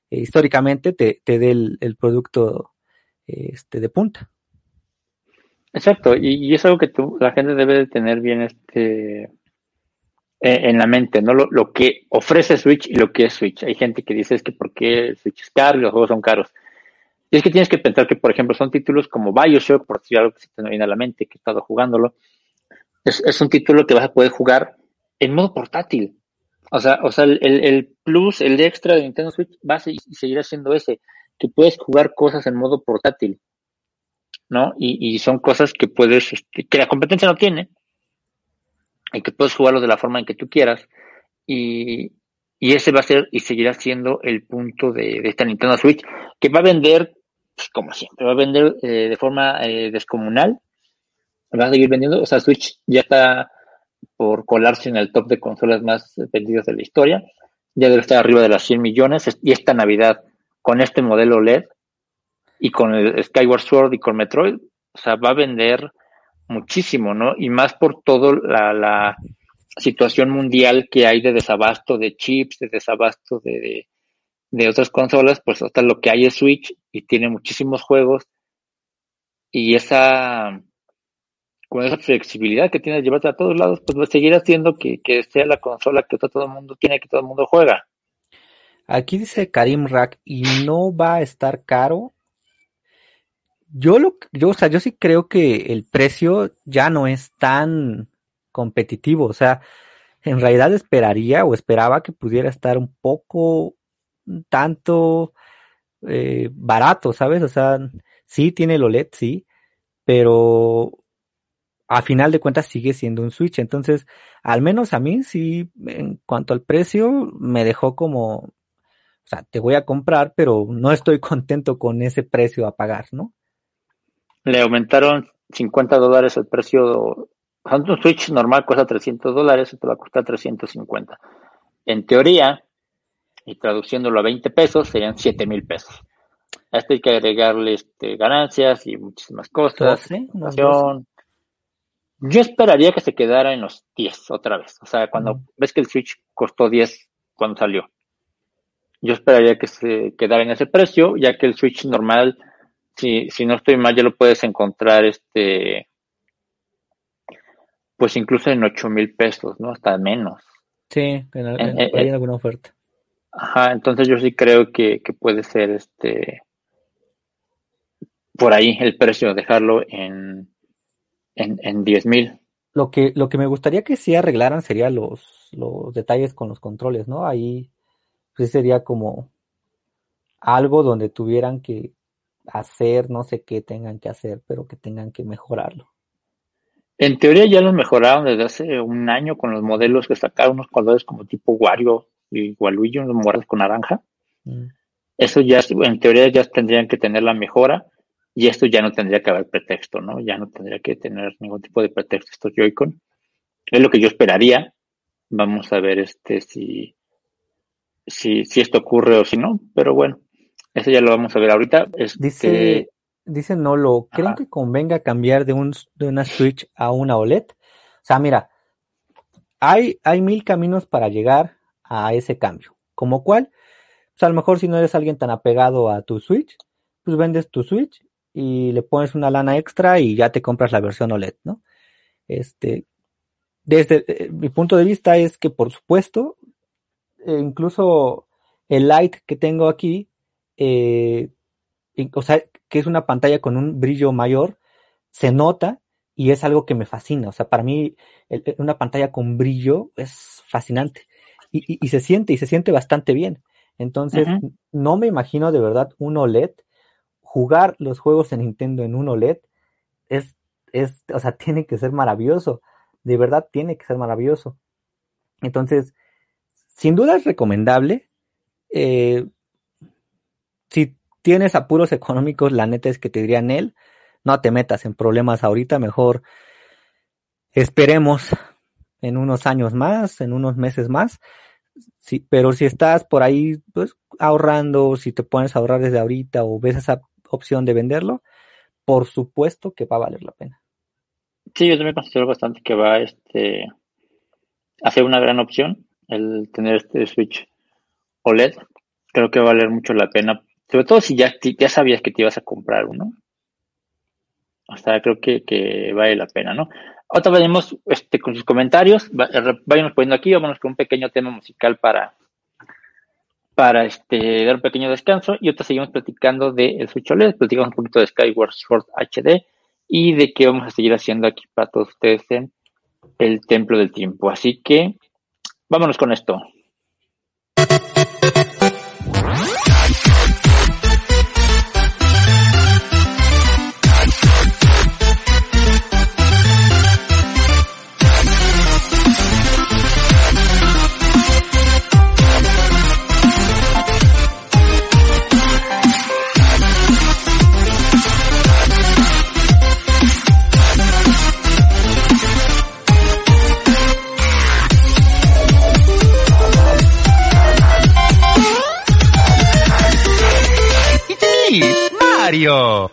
eh, históricamente te, te dé el, producto este, de punta.
Exacto, y, y, es algo que la gente debe de tener bien este eh, en la mente, ¿no? Lo, lo, que ofrece Switch y lo que es Switch. Hay gente que dice es que por qué Switch es caro y los juegos son caros. Y es que tienes que pensar que, por ejemplo, son títulos como Bioshock, por decir algo que se te viene a la mente, que he estado jugándolo. Es, es un título que vas a poder jugar en modo portátil. O sea, o sea el, el plus, el extra de Nintendo Switch va a seguir siendo ese, que puedes jugar cosas en modo portátil. ¿No? Y, y son cosas que puedes, este, que la competencia no tiene, y que puedes jugarlo de la forma en que tú quieras. Y, y ese va a ser y seguirá siendo el punto de, esta Nintendo Switch, que va a vender, pues, como siempre, va a vender eh, de forma eh, descomunal. Va a seguir vendiendo. O sea, Switch ya está por colarse en el top de consolas más vendidas de la historia. Ya debe estar arriba de las 100 millones. Y esta Navidad, con este modelo LED y con el Skyward Sword y con Metroid, o sea, va a vender muchísimo, ¿no? Y más por todo la, la situación mundial que hay de desabasto de chips, de desabasto de, de, otras consolas, pues hasta lo que hay es Switch y tiene muchísimos juegos y esa con esa flexibilidad que tiene de llevarte a todos lados, pues va a seguir haciendo que, que sea la consola que todo el mundo tiene, que todo el mundo juega.
Aquí dice Karim Rack, y no va a estar caro yo lo, yo, o sea, yo sí creo que el precio ya no es tan competitivo. O sea, en realidad esperaría o esperaba que pudiera estar un poco tanto eh, barato, ¿sabes? O sea, sí tiene el OLED, sí, pero a final de cuentas sigue siendo un Switch. Entonces, al menos a mí sí, en cuanto al precio, me dejó como, o sea, te voy a comprar, pero no estoy contento con ese precio a pagar, ¿no?
Le aumentaron 50 dólares el precio. Un Switch normal cuesta 300 dólares, te va a costar 350. En teoría, y traduciéndolo a 20 pesos, serían 7 mil pesos. A esto hay que agregarle este, ganancias y muchísimas cosas. Yo esperaría que se quedara en los 10 otra vez. O sea, cuando ves que el Switch costó 10 cuando salió. Yo esperaría que se quedara en ese precio, ya que el Switch normal, si, si no estoy mal, ya lo puedes encontrar este pues incluso en 8 mil pesos, ¿no? Hasta menos.
Sí, en, hay alguna oferta.
Ajá, entonces yo sí creo que, que puede ser este por ahí el precio, dejarlo en en, en 10 mil.
Lo que, lo que me gustaría que sí arreglaran sería los, los detalles con los controles, ¿no? Ahí pues sería como algo donde tuvieran que hacer, no sé qué tengan que hacer, pero que tengan que mejorarlo.
En teoría ya lo mejoraron desde hace un año con los modelos que sacaron unos colores como tipo Wario y Waluigi, unos morados con naranja. Mm. Eso ya, en teoría ya tendrían que tener la mejora. Y esto ya no tendría que haber pretexto, ¿no? Ya no tendría que tener ningún tipo de pretexto estos Joy-Con. Es lo que yo esperaría. Vamos a ver este si, si, si esto ocurre o si no, pero bueno, eso ya lo vamos a ver ahorita.
dice, dice Nolo, ¿creen que convenga cambiar de, un, de una Switch a una OLED? O sea, mira, hay, hay mil caminos para llegar a ese cambio. ¿Como cuál? Pues a lo mejor si no eres alguien tan apegado a tu Switch, pues vendes tu Switch y le pones una lana extra y ya te compras la versión OLED, ¿no? Este, desde eh, mi punto de vista es que, por supuesto, eh, incluso el light que tengo aquí, eh, o sea, que es una pantalla con un brillo mayor, se nota y es algo que me fascina. O sea, para mí una pantalla con brillo es fascinante y, y, se siente y se siente bastante bien. Entonces, no me imagino de verdad un OLED jugar los juegos en Nintendo en un OLED es, es, o sea, tiene que ser maravilloso. De verdad tiene que ser maravilloso. Entonces, sin duda es recomendable. Eh, si tienes apuros económicos, la neta es que te diría él, no te metas en problemas ahorita, mejor esperemos en unos años más, en unos meses más. Sí, pero si estás por ahí pues ahorrando, si te pones a ahorrar desde ahorita o ves esa opción de venderlo, por supuesto que va a valer la pena.
Sí, yo también considero bastante que va este, a ser una gran opción el tener este Switch OLED. Creo que va a valer mucho la pena, sobre todo si ya, ya sabías que te ibas a comprar uno. O sea, creo que, vale la pena, ¿no? Ahora vayamos este, con sus comentarios. Váyanos poniendo aquí, vámonos con un pequeño tema musical para, para este, dar un pequeño descanso y ahorita seguimos platicando de el Switch OLED, platicamos un poquito de Skyward Sword HD y de qué vamos a seguir haciendo aquí para todos ustedes en el Templo del Tiempo. Así que vámonos con esto.
Mario.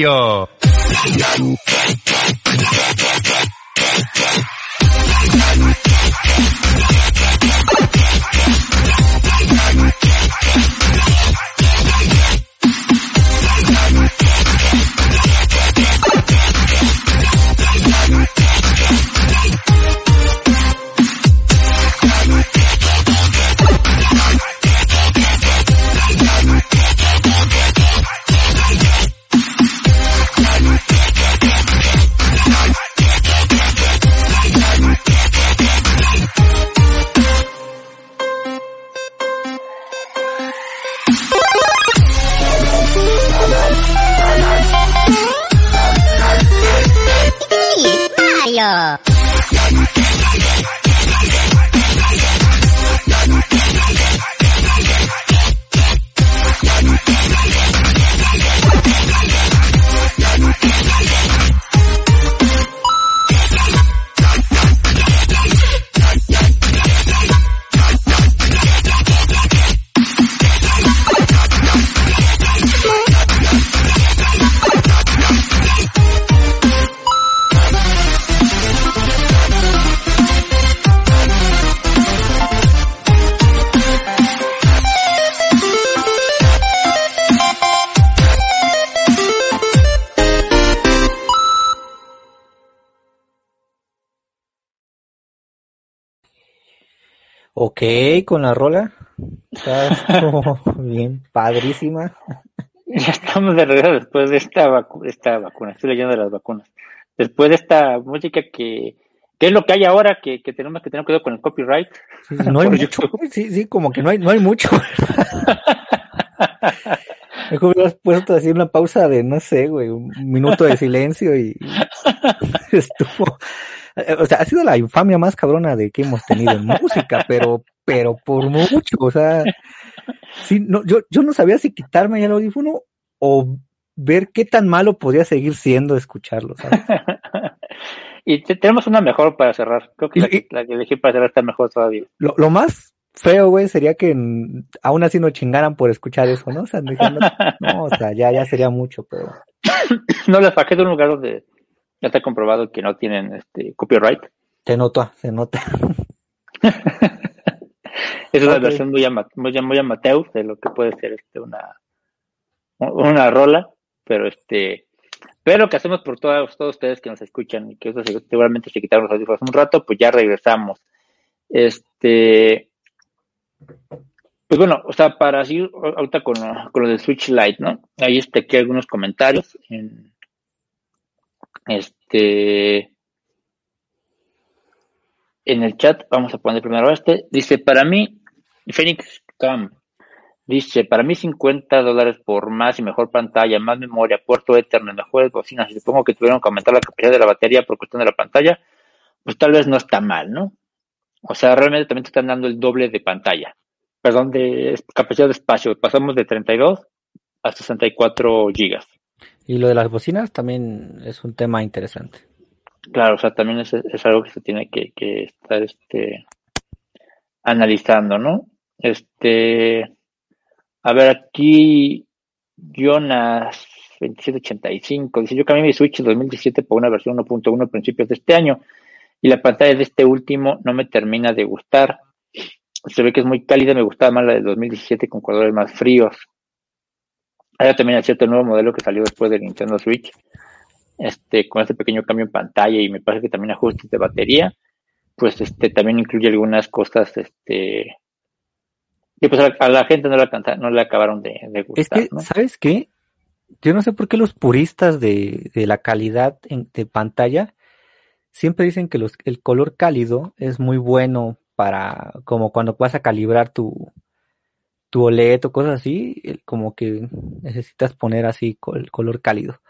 Radio.
Ok, con la rola. Está bien padrísima.
Ya estamos de regreso después de esta, esta vacuna. Estoy leyendo de las vacunas. Después de esta música que, ¿qué es lo que hay ahora que, que tenemos que tener cuidado con el copyright?
no hay mucho. Sí, sí, como que no hay, no hay mucho. Mejor hubieras puesto así una pausa de, no sé, güey, un minuto de silencio y estuvo. O sea, ha sido la infamia más cabrona de que hemos tenido en música, pero, pero por mucho, o sea, sí, no, yo, yo no sabía si quitarme el audífono o ver qué tan malo podía seguir siendo escucharlo, ¿sabes?
y tenemos una mejor para cerrar. Creo que la, que elegí para cerrar está mejor todavía.
Lo, lo más feo, güey, sería que aún así nos chingaran por escuchar eso, ¿no? O sea, no, o sea, ya, ya sería mucho, pero...
no, les bajé de un lugar donde ya está comprobado que no tienen este copyright.
Se nota, se nota.
es una versión muy, muy, muy amateur de lo que puede ser este una, una rola, pero este pero que hacemos por todos, todos ustedes que nos escuchan y que seguramente se quitaron los audífonos un rato, pues ya regresamos. Este, pues bueno, o sea, para así ahorita con, con lo de Switch Lite, ¿no? Ahí este, aquí algunos comentarios en este en el chat, vamos a poner primero este, dice, para mí, Phoenix Cam, dice, para mí 50 dólares por más y mejor pantalla, más memoria, puerto Ethernet, mejores bocinas, supongo que tuvieron que aumentar la capacidad de la batería por cuestión de la pantalla, pues tal vez no está mal, ¿no? O sea, realmente también te están dando el doble de pantalla. Perdón, de capacidad de espacio. Pasamos de 32 a 64 gigas.
Y lo de las bocinas también es un tema interesante.
Claro, o sea, también es, algo que se tiene que, estar este, analizando, ¿no? Este, a ver, aquí Jonas 2785 dice, yo cambié mi Switch en 2017 por una versión 1.1 a principios de este año y la pantalla de este último no me termina de gustar. Se ve que es muy cálida, me gustaba más la del 2017 con colores más fríos. Hay también cierto nuevo modelo que salió después del Nintendo Switch, este, con este pequeño cambio en pantalla y me parece que también ajustes de batería, pues este también incluye algunas cosas, este, que pues a la, gente no le, no le acabaron de, gustar.
Es que, ¿sabes qué? Yo no sé por qué los puristas de, la calidad de pantalla siempre dicen que los, el color cálido es muy bueno para, como cuando vas a calibrar tu, tu OLED o cosas así, como que necesitas poner así el color cálido.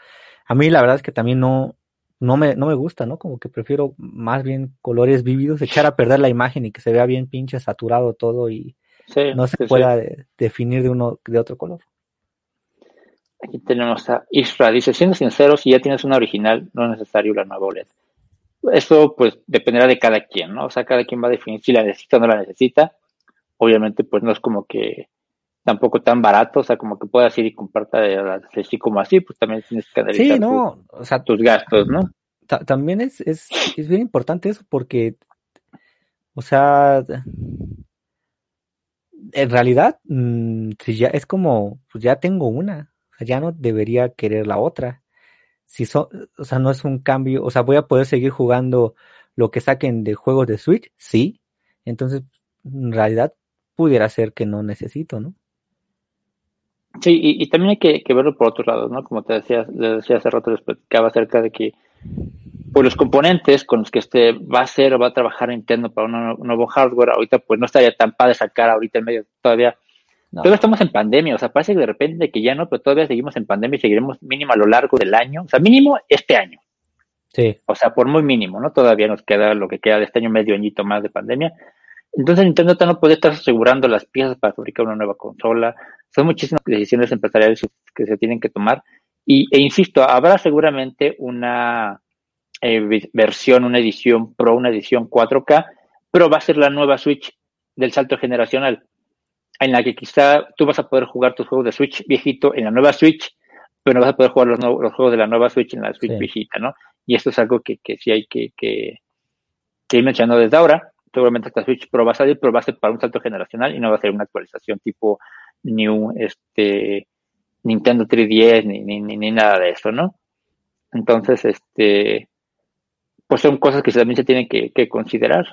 A mí la verdad es que también no, no me, no me gusta, ¿no? Como que prefiero más bien colores vívidos, echar a perder la imagen y que se vea bien pinche saturado todo y no se pueda definir de uno de otro color.
Aquí tenemos a Isra, dice, siendo sincero, si ya tienes una original, no es necesario la nueva OLED. Eso pues dependerá de cada quien, ¿no? O sea, cada quien va a definir si la necesita o no la necesita. Obviamente pues no es como que tampoco tan barato, o sea, como que puedas ir y comprarte así como así, pues también tienes que
analizar sí, no,
o sea, tus gastos, ¿no?
también es, es, es bien importante eso porque, o sea, en realidad, mm, si ya es como, pues ya tengo una, o sea, ya no debería querer la otra. Si son, o sea, no es un cambio, o sea, voy a poder seguir jugando lo que saquen de juegos de Switch, sí. Entonces, en realidad, pudiera ser que no necesito, ¿no?
Sí, y, también hay que, verlo por otro lado, ¿no? Como te decía, decía hace rato, les platicaba acerca de que pues los componentes con los que este va a ser o va a trabajar Nintendo para un nuevo hardware, ahorita pues no estaría tan padre sacar ahorita en medio todavía. Todavía estamos en pandemia, o sea, parece que de repente que ya no, pero todavía seguimos en pandemia y seguiremos mínimo a lo largo del año, o sea, mínimo este año.
Sí.
O sea, por muy mínimo, ¿no? Todavía nos queda lo que queda de este año, medio añito más de pandemia. Entonces Nintendo no puede estar asegurando las piezas para fabricar una nueva consola. Son muchísimas decisiones empresariales que se tienen que tomar. Y, e insisto, habrá seguramente una eh, versión, una edición Pro, una edición 4K, pero va a ser la nueva Switch del salto generacional, en la que quizá tú vas a poder jugar tus juegos de Switch viejito en la nueva Switch, pero no vas a poder jugar los, los juegos de la nueva Switch en la Switch viejita, ¿no? Y esto es algo que, que sí hay que, que, que ir mencionando desde ahora seguramente esta Switch Pro va a salir, pero va a ser para un salto generacional y no va a ser una actualización tipo New este Nintendo 3DS ni, ni, ni nada de eso, ¿no? Entonces, este, pues son cosas que también se tienen que, considerar.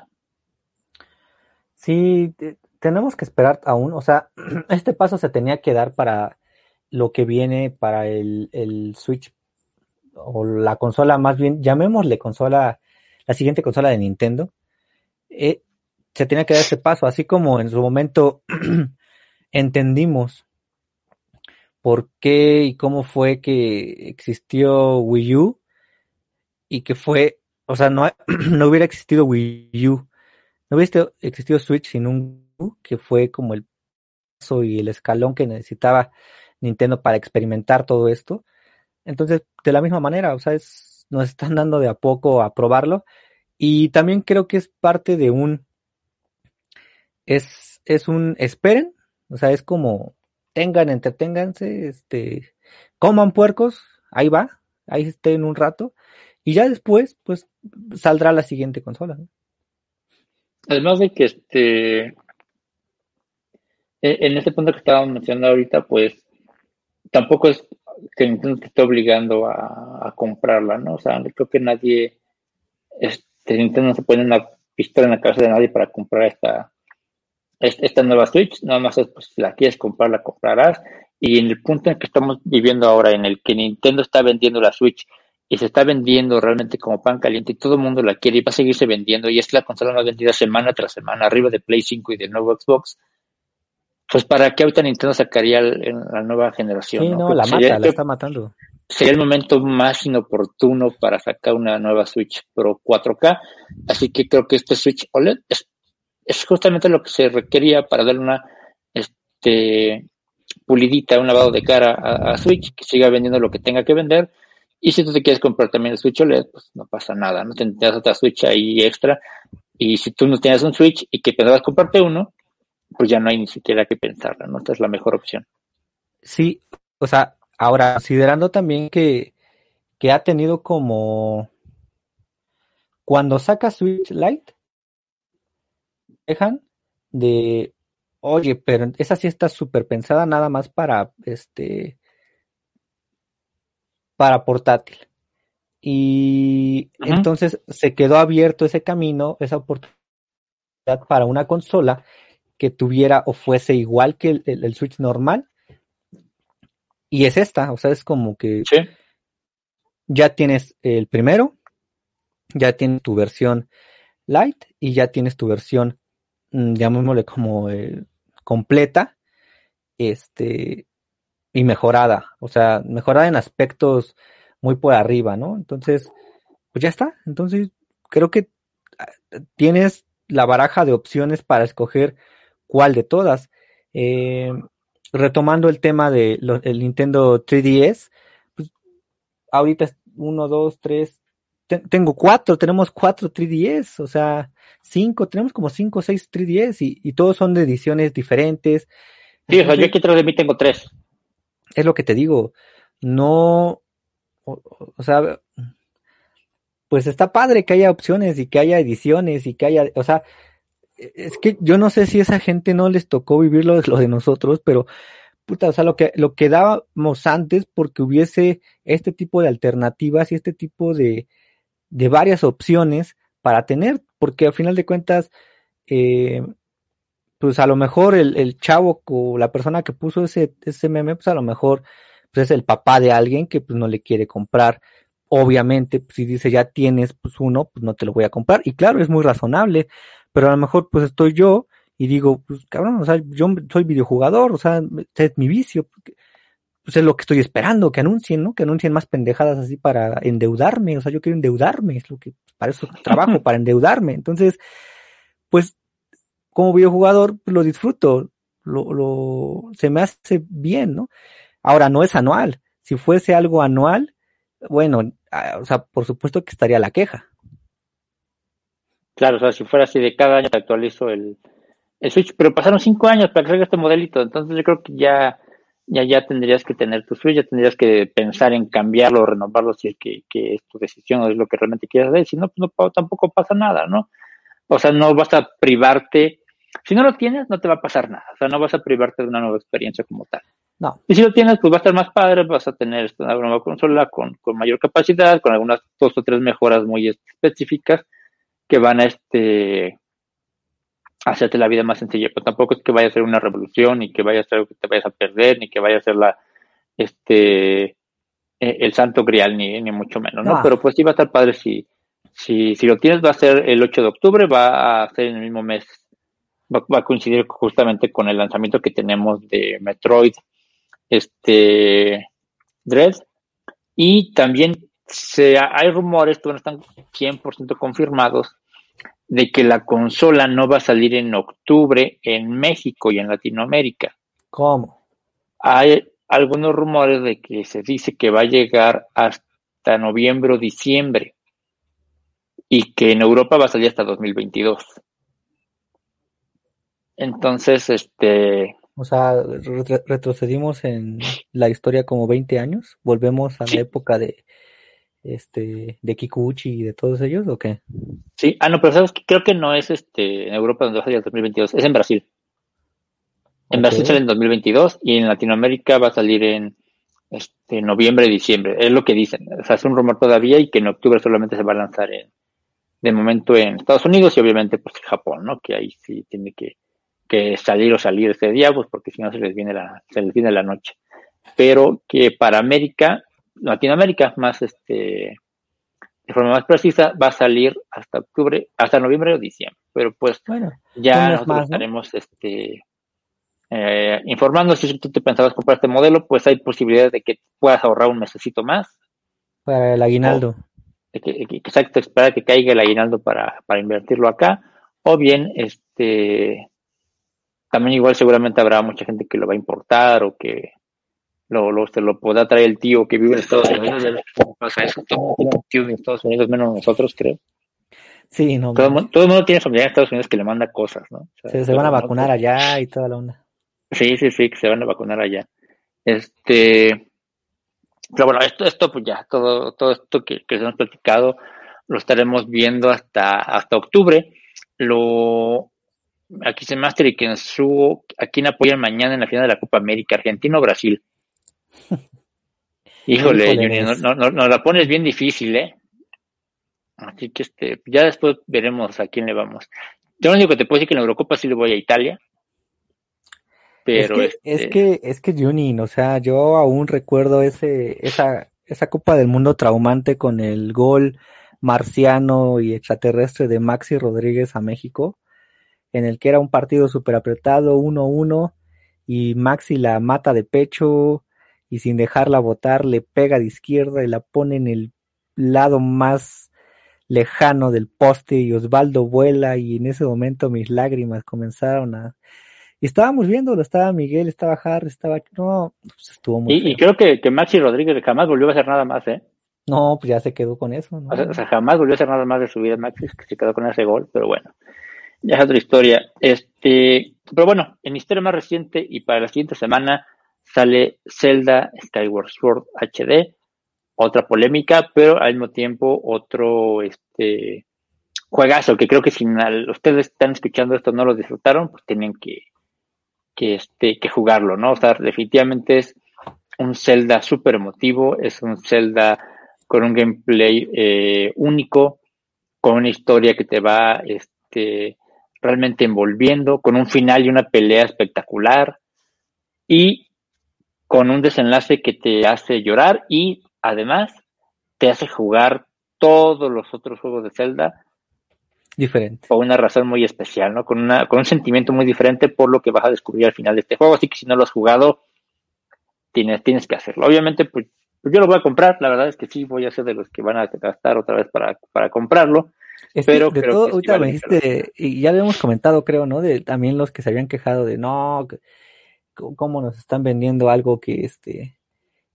Sí, tenemos que esperar aún, o sea, este paso se tenía que dar para lo que viene para el, el Switch o la consola, más bien, llamémosle consola, la siguiente consola de Nintendo, eh, se tiene que dar ese paso, así como en su momento entendimos por qué y cómo fue que existió Wii U y que fue, o sea, no, no hubiera existido Wii U, no hubiera existido Switch sin un que fue como el paso y el escalón que necesitaba Nintendo para experimentar todo esto. Entonces, de la misma manera, o sea, es, nos están dando de a poco a probarlo y también creo que es parte de un, es, es un, esperen, o sea, es como, tengan, entreténganse, este, coman puercos, ahí va, ahí estén un rato, y ya después, pues, saldrá la siguiente consola.
Además de que este, en este punto que estábamos mencionando ahorita, pues, tampoco es que Nintendo te esté obligando a, comprarla, ¿no? O sea, creo que nadie, Nintendo no se pone una pistola en la cabeza de nadie para comprar esta, esta nueva Switch, nada más es, pues, si la quieres comprar, la comprarás. Y en el punto en que estamos viviendo ahora, en el que Nintendo está vendiendo la Switch y se está vendiendo realmente como pan caliente y todo el mundo la quiere y va a seguirse vendiendo y es la consola más vendida semana tras semana, arriba de Play 5 y de nuevo Xbox, pues para qué ahorita Nintendo sacaría la nueva generación.
Sí, no, la mata, la está matando
sería el momento más inoportuno para sacar una nueva Switch Pro 4K. Así que creo que este Switch OLED es, es justamente lo que se requería para darle una este, pulidita, un lavado de cara a, Switch, que siga vendiendo lo que tenga que vender. Y si tú te quieres comprar también el Switch OLED, pues no pasa nada, no tendrás otra Switch ahí extra. Y si tú no tienes un Switch y que pensabas comprarte uno, pues ya no hay ni siquiera que pensarla, ¿no? Esta es la mejor opción.
Sí, o sea, Ahora, considerando también que, que ha tenido como cuando saca Switch Lite, dejan de, oye, pero esa sí está súper pensada nada más para este para portátil. Y entonces se quedó abierto ese camino, esa oportunidad para una consola que tuviera o fuese igual que el Switch normal, y es esta, o sea, es como que ya tienes el primero, ya tienes tu versión light y ya tienes tu versión, mm, llamémosle como eh, completa, este, y mejorada, o sea, mejorada en aspectos muy por arriba, ¿no? Entonces, pues ya está. Entonces, creo que ah, tienes la baraja de opciones para escoger cuál de todas. Eh, retomando el tema de el Nintendo 3DS, pues, ahorita es uno, dos, tres, tengo cuatro, tenemos cuatro 3DS, o sea, cinco, tenemos como cinco o seis 3DS y, y, todos son de ediciones diferentes.
Sí, o sea, yo aquí atrás de mí tengo tres.
Es lo que te digo. No, o, sea, pues está padre que haya opciones y que haya ediciones y que haya, o sea, es que yo no sé si esa gente no les tocó vivir lo, lo de nosotros, pero puta, o sea, lo que, lo que dábamos antes porque hubiese este tipo de alternativas y este tipo de, de varias opciones para tener, porque al final de cuentas, eh, pues a lo mejor el, el, chavo o la persona que puso ese, ese meme, pues a lo mejor pues es el papá de alguien que pues no le quiere comprar. Obviamente, pues, si dice ya tienes pues uno, pues no te lo voy a comprar. Y claro, es muy razonable, pero a lo mejor pues estoy yo y digo, pues cabrón, o sea, yo soy videojugador, o sea, es mi vicio. Pues es lo que estoy esperando, que anuncien, ¿no? Que anuncien más pendejadas así para endeudarme, o sea, yo quiero endeudarme, es lo que, para eso trabajo, para endeudarme. Entonces, pues como videojugador pues, lo disfruto, lo, lo, se me hace bien, ¿no? Ahora, no es anual. Si fuese algo anual, bueno, ah, o sea, por supuesto que estaría la queja.
Claro, o sea, si fuera así de cada año te actualizo el, el Switch, pero pasaron cinco años para que salga este modelito, entonces yo creo que ya, ya, ya tendrías que tener tu Switch, ya tendrías que pensar en cambiarlo o renovarlo si es que, que, es tu decisión o es lo que realmente quieres hacer, si no, pues no, tampoco pasa nada, ¿no? O sea, no vas a privarte si no lo tienes, no te va a pasar nada. O sea, no vas a privarte de una nueva experiencia como tal.
No.
Y si lo tienes, pues va a estar más padre, vas a tener una nueva consola con, con mayor capacidad, con algunas dos o tres mejoras muy específicas que van a este hacerte la vida más sencilla. Pero tampoco es que vaya a ser una revolución, ni que vaya a ser algo que te vayas a perder, ni que vaya a ser la este eh, el santo grial, ni, ni mucho menos, ¿no? Pero pues sí va a estar padre si, si, si lo tienes, va a ser el 8 de octubre, va a ser en el mismo mes va, a coincidir justamente con el lanzamiento que tenemos de Metroid este Dread y también se, hay rumores, que no están 100% confirmados, de que la consola no va a salir en octubre en México y en Latinoamérica.
¿Cómo?
Hay algunos rumores de que se dice que va a llegar hasta noviembre o diciembre y que en Europa va a salir hasta 2022. Entonces, este...
O sea, retrocedimos en la historia como 20 años, volvemos a la época de este de Kikuchi y de todos ellos o qué?
Sí, ah no, pero sabes que creo que no es este en Europa donde va a salir el 2022, es en Brasil. En Brasil sale en 2022 y en Latinoamérica va a salir en este noviembre, diciembre, es lo que dicen. O sea, es un rumor todavía y que en octubre solamente se va a lanzar en de momento en Estados Unidos y obviamente pues Japón, ¿no? Que ahí sí tiene que que salir o salir ese día, pues porque si no se les viene la, se les viene la noche. Pero que para América, Latinoamérica, más este, de forma más precisa, va a salir hasta octubre, hasta noviembre o diciembre. Pero pues ya nosotros estaremos este, eh, informando si tú te pensabas comprar este modelo, pues hay posibilidades de que puedas ahorrar un mesecito más.
Para el aguinaldo.
exacto, esperar que caiga el aguinaldo para, para invertirlo acá. O bien, este, también igual seguramente habrá mucha gente que lo va a importar o que lo, lo, se lo pueda traer el tío que vive en Estados Unidos. pasa eso? Todo el mundo tiene en Estados Unidos, menos nosotros, creo.
Sí, no.
Todo, todo el mundo tiene familia en Estados Unidos que le manda cosas, ¿no?
se, van a vacunar allá y toda la onda.
Sí, sí, sí, que se van a vacunar allá. Este. Pero bueno, esto, esto pues ya, todo, todo esto que, que hemos platicado lo estaremos viendo hasta, hasta octubre. Lo, aquí se Master y su ¿a quién apoyan mañana en la final de la Copa América? ¿Argentina o Brasil? Híjole, Junior, no, no, no, la pones bien difícil, ¿eh? Así que este, ya después veremos a quién le vamos. Yo lo único que te puedo decir que en la Eurocopa sí le voy a Italia. Pero
es que, es que, es que Junin, o sea, yo aún recuerdo ese, esa, esa Copa del Mundo traumante con el gol marciano y extraterrestre de Maxi Rodríguez a México en el que era un partido súper apretado, 1-1, y Maxi la mata de pecho y sin dejarla botar le pega de izquierda y la pone en el lado más lejano del poste y Osvaldo vuela y en ese momento mis lágrimas comenzaron a... Y estábamos viendo, estaba Miguel, estaba Harry, estaba... No, pues estuvo muy...
Y, y creo que, que, Maxi Rodríguez jamás volvió a hacer nada más, ¿eh?
No, pues ya se quedó con eso. ¿no?
O, sea, jamás volvió a hacer nada más de su vida Maxi, que se quedó con ese gol, pero bueno. ya es otra historia. Este, pero bueno, en historia más reciente y para la siguiente semana sale Zelda Skyward Sword HD, otra polémica, pero al mismo tiempo otro este juegazo que creo que si ustedes están escuchando esto no lo disfrutaron, pues tienen que que este que jugarlo, ¿no? O sea, definitivamente es un Zelda súper emotivo, es un Zelda con un gameplay eh, único, con una historia que te va este, realmente envolviendo, con un final y una pelea espectacular y con un desenlace que te hace llorar y además te hace jugar todos los otros juegos de Zelda
diferente.
Por una razón muy especial, ¿no? Con, una, con un sentimiento muy diferente por lo que vas a descubrir al final de este juego. Así que si no lo has jugado, tienes, tienes que hacerlo. Obviamente, pues, pues yo lo voy a comprar. La verdad es que sí, voy a ser de los que van a gastar otra vez para, para comprarlo pero de todo,
ahorita me dijiste, y ya habíamos comentado, creo, ¿no? De también los que se habían quejado de no, cómo nos están vendiendo algo que este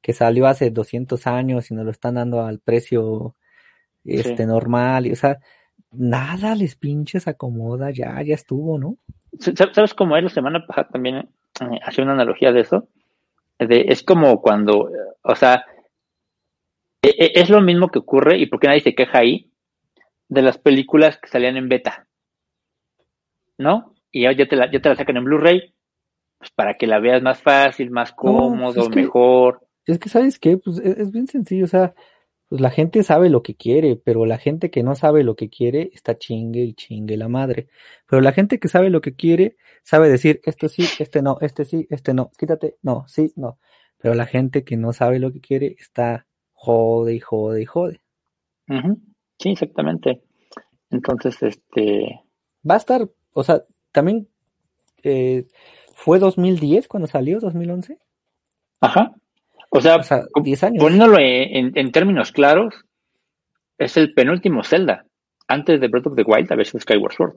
que salió hace 200 años y nos lo están dando al precio este normal y o sea, nada les pinches acomoda, ya ya estuvo, ¿no?
¿Sabes cómo es la semana pasada también eh, hacía una analogía de eso? De, es como cuando, o sea, e, e, es lo mismo que ocurre y por qué nadie se queja ahí de las películas que salían en beta. ¿No? Y ya te la, ya te la sacan en Blu-ray, pues para que la veas más fácil, más pues cómodo, mejor.
es que, ¿sabes qué? Pues es, es, bien sencillo, o sea, pues la gente sabe lo que quiere, pero la gente que no sabe lo que quiere está chingue y chingue la madre. Pero la gente que sabe lo que quiere sabe decir, esto sí, este no, este sí, este no, quítate, no, sí, no. Pero la gente que no sabe lo que quiere está jode y jode y jode.
Sí, exactamente. Entonces, este...
Va a estar, o sea, también eh, fue 2010 cuando salió, 2011.
Ajá. O sea, 10 años. poniéndolo en, términos claros, es el penúltimo Zelda, antes de Breath of the Wild, a ver si Skyward Sword.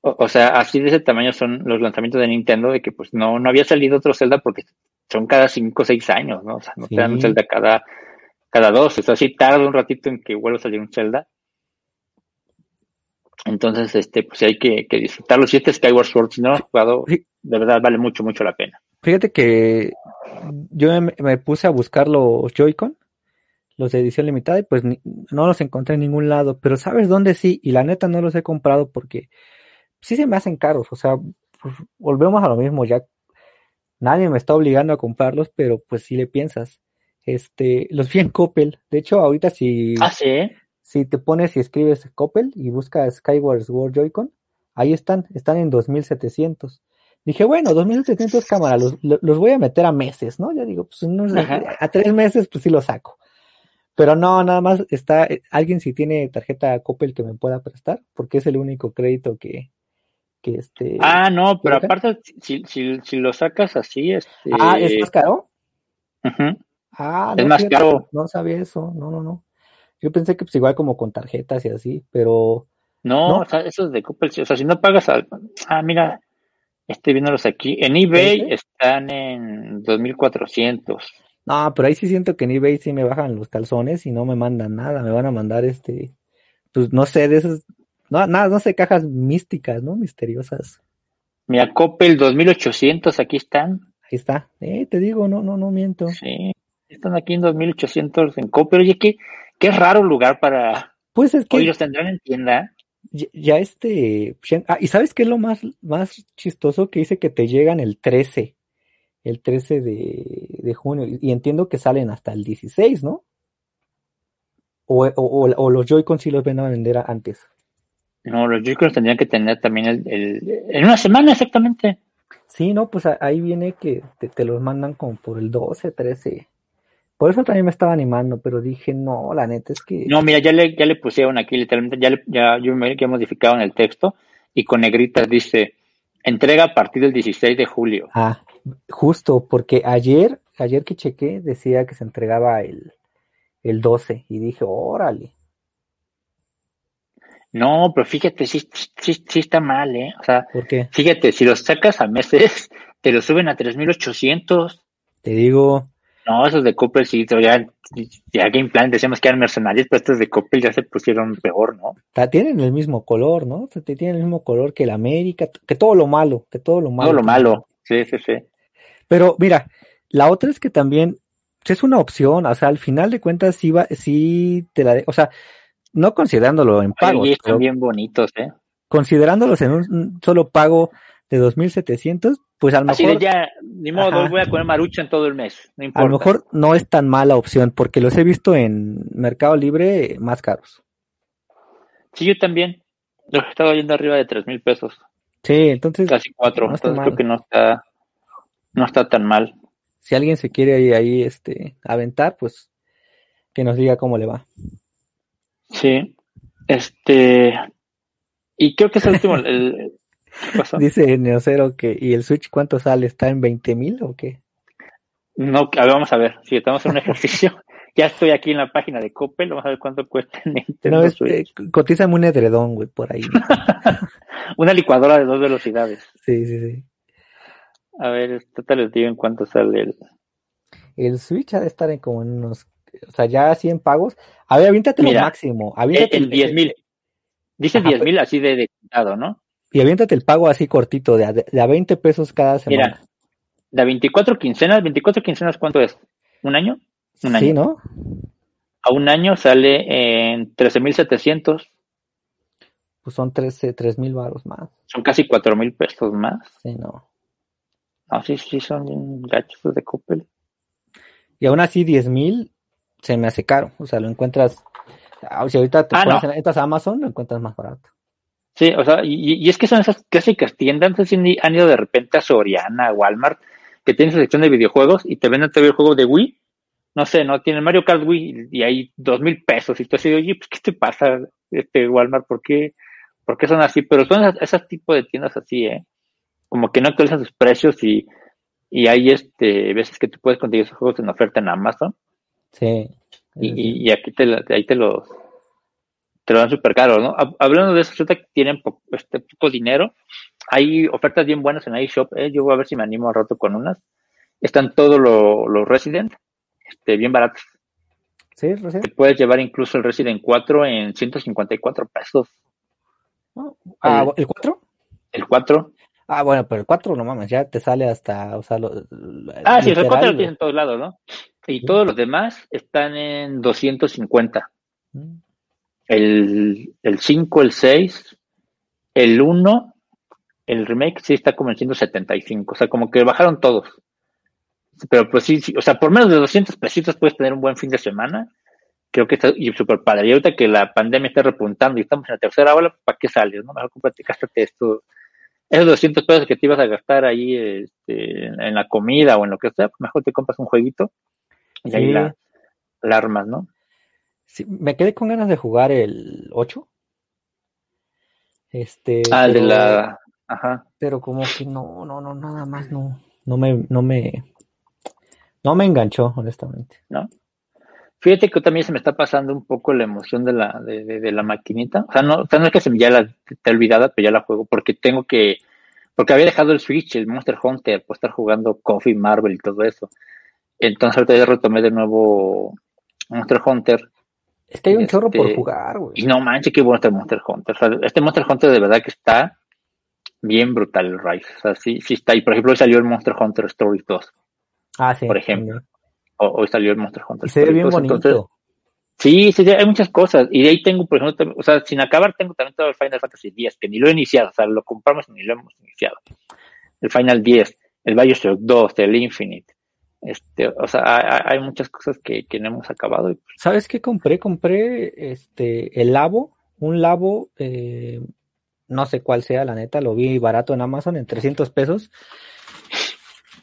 O, sea, así de ese tamaño son los lanzamientos de Nintendo, de que pues no, no había salido otro Zelda porque son cada 5 o 6 años, ¿no? O sea, no te dan un Zelda cada cada dos. O sea, sí tarda un ratito en que vuelva a salir un Zelda. Entonces, este, pues hay que, disfrutarlo. Si este Skyward Sword, si no lo has jugado, de verdad vale mucho, mucho la pena.
Fíjate que yo me, puse a buscar los Joy-Con, los de edición limitada, y pues no los encontré en ningún lado. Pero ¿sabes dónde sí? Y la neta no los he comprado porque sí se me hacen caros. O sea, pues, volvemos a lo mismo. Ya nadie me está obligando a comprarlos, pero pues si le piensas. Este, los vi en Coppel. De hecho, ahorita si,
¿Ah, sí?
Si te pones y escribes Coppel y buscas Skyward Sword Joy-Con, ahí están, están en 2700. Dije, bueno, 2700 cámara, los, los voy a meter a meses, ¿no? Ya digo, pues a tres meses, pues sí lo saco. Pero no, nada más está, eh, alguien si tiene tarjeta Coppel que me pueda prestar, porque es el único crédito que, que este.
Ah, no, pero aparte, si, si, si, lo sacas así, este.
Ah, ¿es más caro? Ah,
es más caro.
No sabía eso, no, no, no. Yo pensé que pues igual como con tarjetas y así, pero...
No, O sea, eso es de Coppel, o sea, si no pagas al... Ah, mira, estoy viéndolos aquí. En eBay están en 2400.
No, pero ahí sí siento que en eBay sí me bajan los calzones y no me mandan nada, me van a mandar este, pues no sé, de esas, no, nada, no sé, cajas místicas, ¿no? Misteriosas.
Mira, Coppel 2800, aquí están.
Ahí está, eh, te digo, no, no, no miento.
Sí. Están aquí en 2800 en Pero Oye, qué, qué raro lugar para.
Pues es que.
Hoy los tendrán en tienda.
Ya, este. Ah, y sabes qué es lo más, más chistoso que dice que te llegan el 13. El 13 de, de junio. Y, entiendo que salen hasta el 16, ¿no? O, o, o los Joy-Con sí los ven a vender antes.
No, los Joy-Con tendrían que tener también el, el, en una semana exactamente.
Sí, no, pues ahí viene que te, te, los mandan como por el 12, 13. Por eso también me estaba animando, pero dije, no, la neta es que...
No, mira, ya le, ya le pusieron aquí literalmente, ya, ya yo me he modificado en el texto y con negritas dice, entrega a partir del 16 de julio.
Ah, justo, porque ayer, ayer que chequé, decía que se entregaba el, el 12 y dije, órale.
No, pero fíjate, sí, sí, sí está mal, ¿eh? O sea,
¿Por qué?
fíjate, si los sacas a meses, te lo suben a 3.800.
Te digo,
No, esos de Coppel sí, ya, ya Game Plan decíamos que eran mercenarios, pero estos de Coppel ya se pusieron peor, ¿no?
Tienen el mismo color, ¿no? Tienen el mismo color que el América, que todo lo malo, que todo lo malo.
Todo lo malo, sí, sí, sí.
Pero mira, la otra es que también es una opción, o sea, al final de cuentas sí va, sí te la, de, o sea, no considerándolo en pagos.
Sí, están bien bonitos, ¿eh?
Considerándolos en un solo pago de 2.700, pues a lo mejor...
ya, ni modo, voy a comer marucha en todo el mes, no importa.
A lo mejor no es tan mala opción, porque los he visto en Mercado Libre más caros.
Sí, yo también. Los he estado yendo arriba de tres mil pesos.
Sí, entonces...
Casi cuatro, entonces creo que no está, no está tan mal.
Si alguien se quiere ahí, ahí este, aventar, pues que nos diga cómo le va.
Sí, este... Y creo que es el último, el,
Dice Neocero que, ¿y el Switch cuánto sale? ¿Está en 20 mil o qué?
No, a ver, vamos a ver. Si estamos en un ejercicio, ya estoy aquí en la página de Coppel, vamos a ver cuánto cuesta
no, este, cotiza un edredón, güey, por ahí.
Una licuadora de dos velocidades.
Sí, sí, sí.
A ver, te les digo en cuánto sale el...
El Switch ha de estar en como en unos... O sea, ya 100 pagos. A ver, aviéntate lo máximo.
Aviéntate el, el 10 mil. Dice 10 mil así de, de ¿no?
Y aviéntate el pago así cortito, de a, de a 20 pesos cada semana.
Mira, de 24 quincenas, 24 quincenas, ¿cuánto es? ¿Un año? Un
año. Sí, ¿no?
A un año sale en 13.700.
Pues son 13, mil baros más.
Son casi 4 mil pesos más.
Sí, no.
No, sí, sí, son gachos de Coppel.
Y aún así 10 mil se me hace caro. O sea, lo encuentras. Ah, si ahorita te ah, pones en estas Amazon, lo encuentras más barato.
Sí, o sea, y, es que son esas clásicas tiendas, no sé si han ido de repente a Soriana, Walmart, que tienen su sección de videojuegos y te venden todavía el juego de Wii. No sé, ¿no? Tienen Mario Kart Wii y hay dos mil pesos y tú así, oye, pues, ¿qué te pasa, este Walmart? ¿Por qué, ¿Por qué son así? Pero son esas, tipos de tiendas así, ¿eh? Como que no actualizan sus precios y, y hay este, veces que tú puedes conseguir esos juegos en oferta en Amazon.
Sí.
Y, y, aquí te, ahí te los, te lo dan súper caro, ¿no? Hablando de eso, resulta que tienen este, poco dinero. Hay ofertas bien buenas en iShop, ¿eh? Yo voy a ver si me animo a rato con unas. Están todos los Resident, este, bien baratos.
Sí, Resident.
Te puedes llevar incluso el Resident 4 en 154 pesos.
Ah, ¿El 4?
El 4.
Ah, bueno, pero el 4 no mames, ya te sale hasta, o sea,
Ah, sí, el 4 lo tienes en todos lados, ¿no? Y todos los demás están en 250 el, el 5, el 6, el 1, el remake sí está como en 175, o sea, como que bajaron todos. Pero pues sí, o sea, por menos de 200 pesitos puedes tener un buen fin de semana. Creo que está súper padre. Y ahorita que la pandemia está repuntando y estamos en la tercera ola, ¿para qué sales? No? Mejor cómprate, gástate esto. Esos 200 pesos que te ibas a gastar ahí este, en la comida o en lo que sea, mejor te compras un jueguito y ahí la, la armas, ¿no?
Me quedé con ganas de jugar el 8. Este.
Ah, de la. Ajá.
Pero como que no, no, no, nada más no. No me, no me. No me enganchó, honestamente.
¿No? Fíjate que también se me está pasando un poco la emoción de la, de, de, la maquinita. O sea, no, o sea, no es que se me ya la te olvidada, pero ya la juego porque tengo que. Porque había dejado el Switch, el Monster Hunter, por estar jugando Coffee, Marvel y todo eso. Entonces ahorita ya retomé de nuevo Monster Hunter
es que hay un chorro por este, jugar, güey.
Y no manches, qué bueno este Monster Hunter. este Monster Hunter de verdad que está bien brutal el Rise. O sea, sí, sí está. Y por ejemplo, hoy salió el Monster Hunter Stories 2.
Ah, sí.
Por ejemplo. hoy salió el Monster Hunter
y se ve bien bonito.
sí, sí, hay muchas cosas. Y de ahí tengo, por ejemplo, o sea, sin acabar, tengo también todo el Final Fantasy X, que ni lo he iniciado. O sea, lo compramos y ni lo hemos iniciado. El Final 10, el Bioshock 2, el Infinite. Este, o sea, hay, muchas cosas que, no hemos acabado. Pues
¿Sabes qué compré? Compré este el Labo, un Labo, eh, no sé cuál sea, la neta, lo vi barato en Amazon en 300 pesos.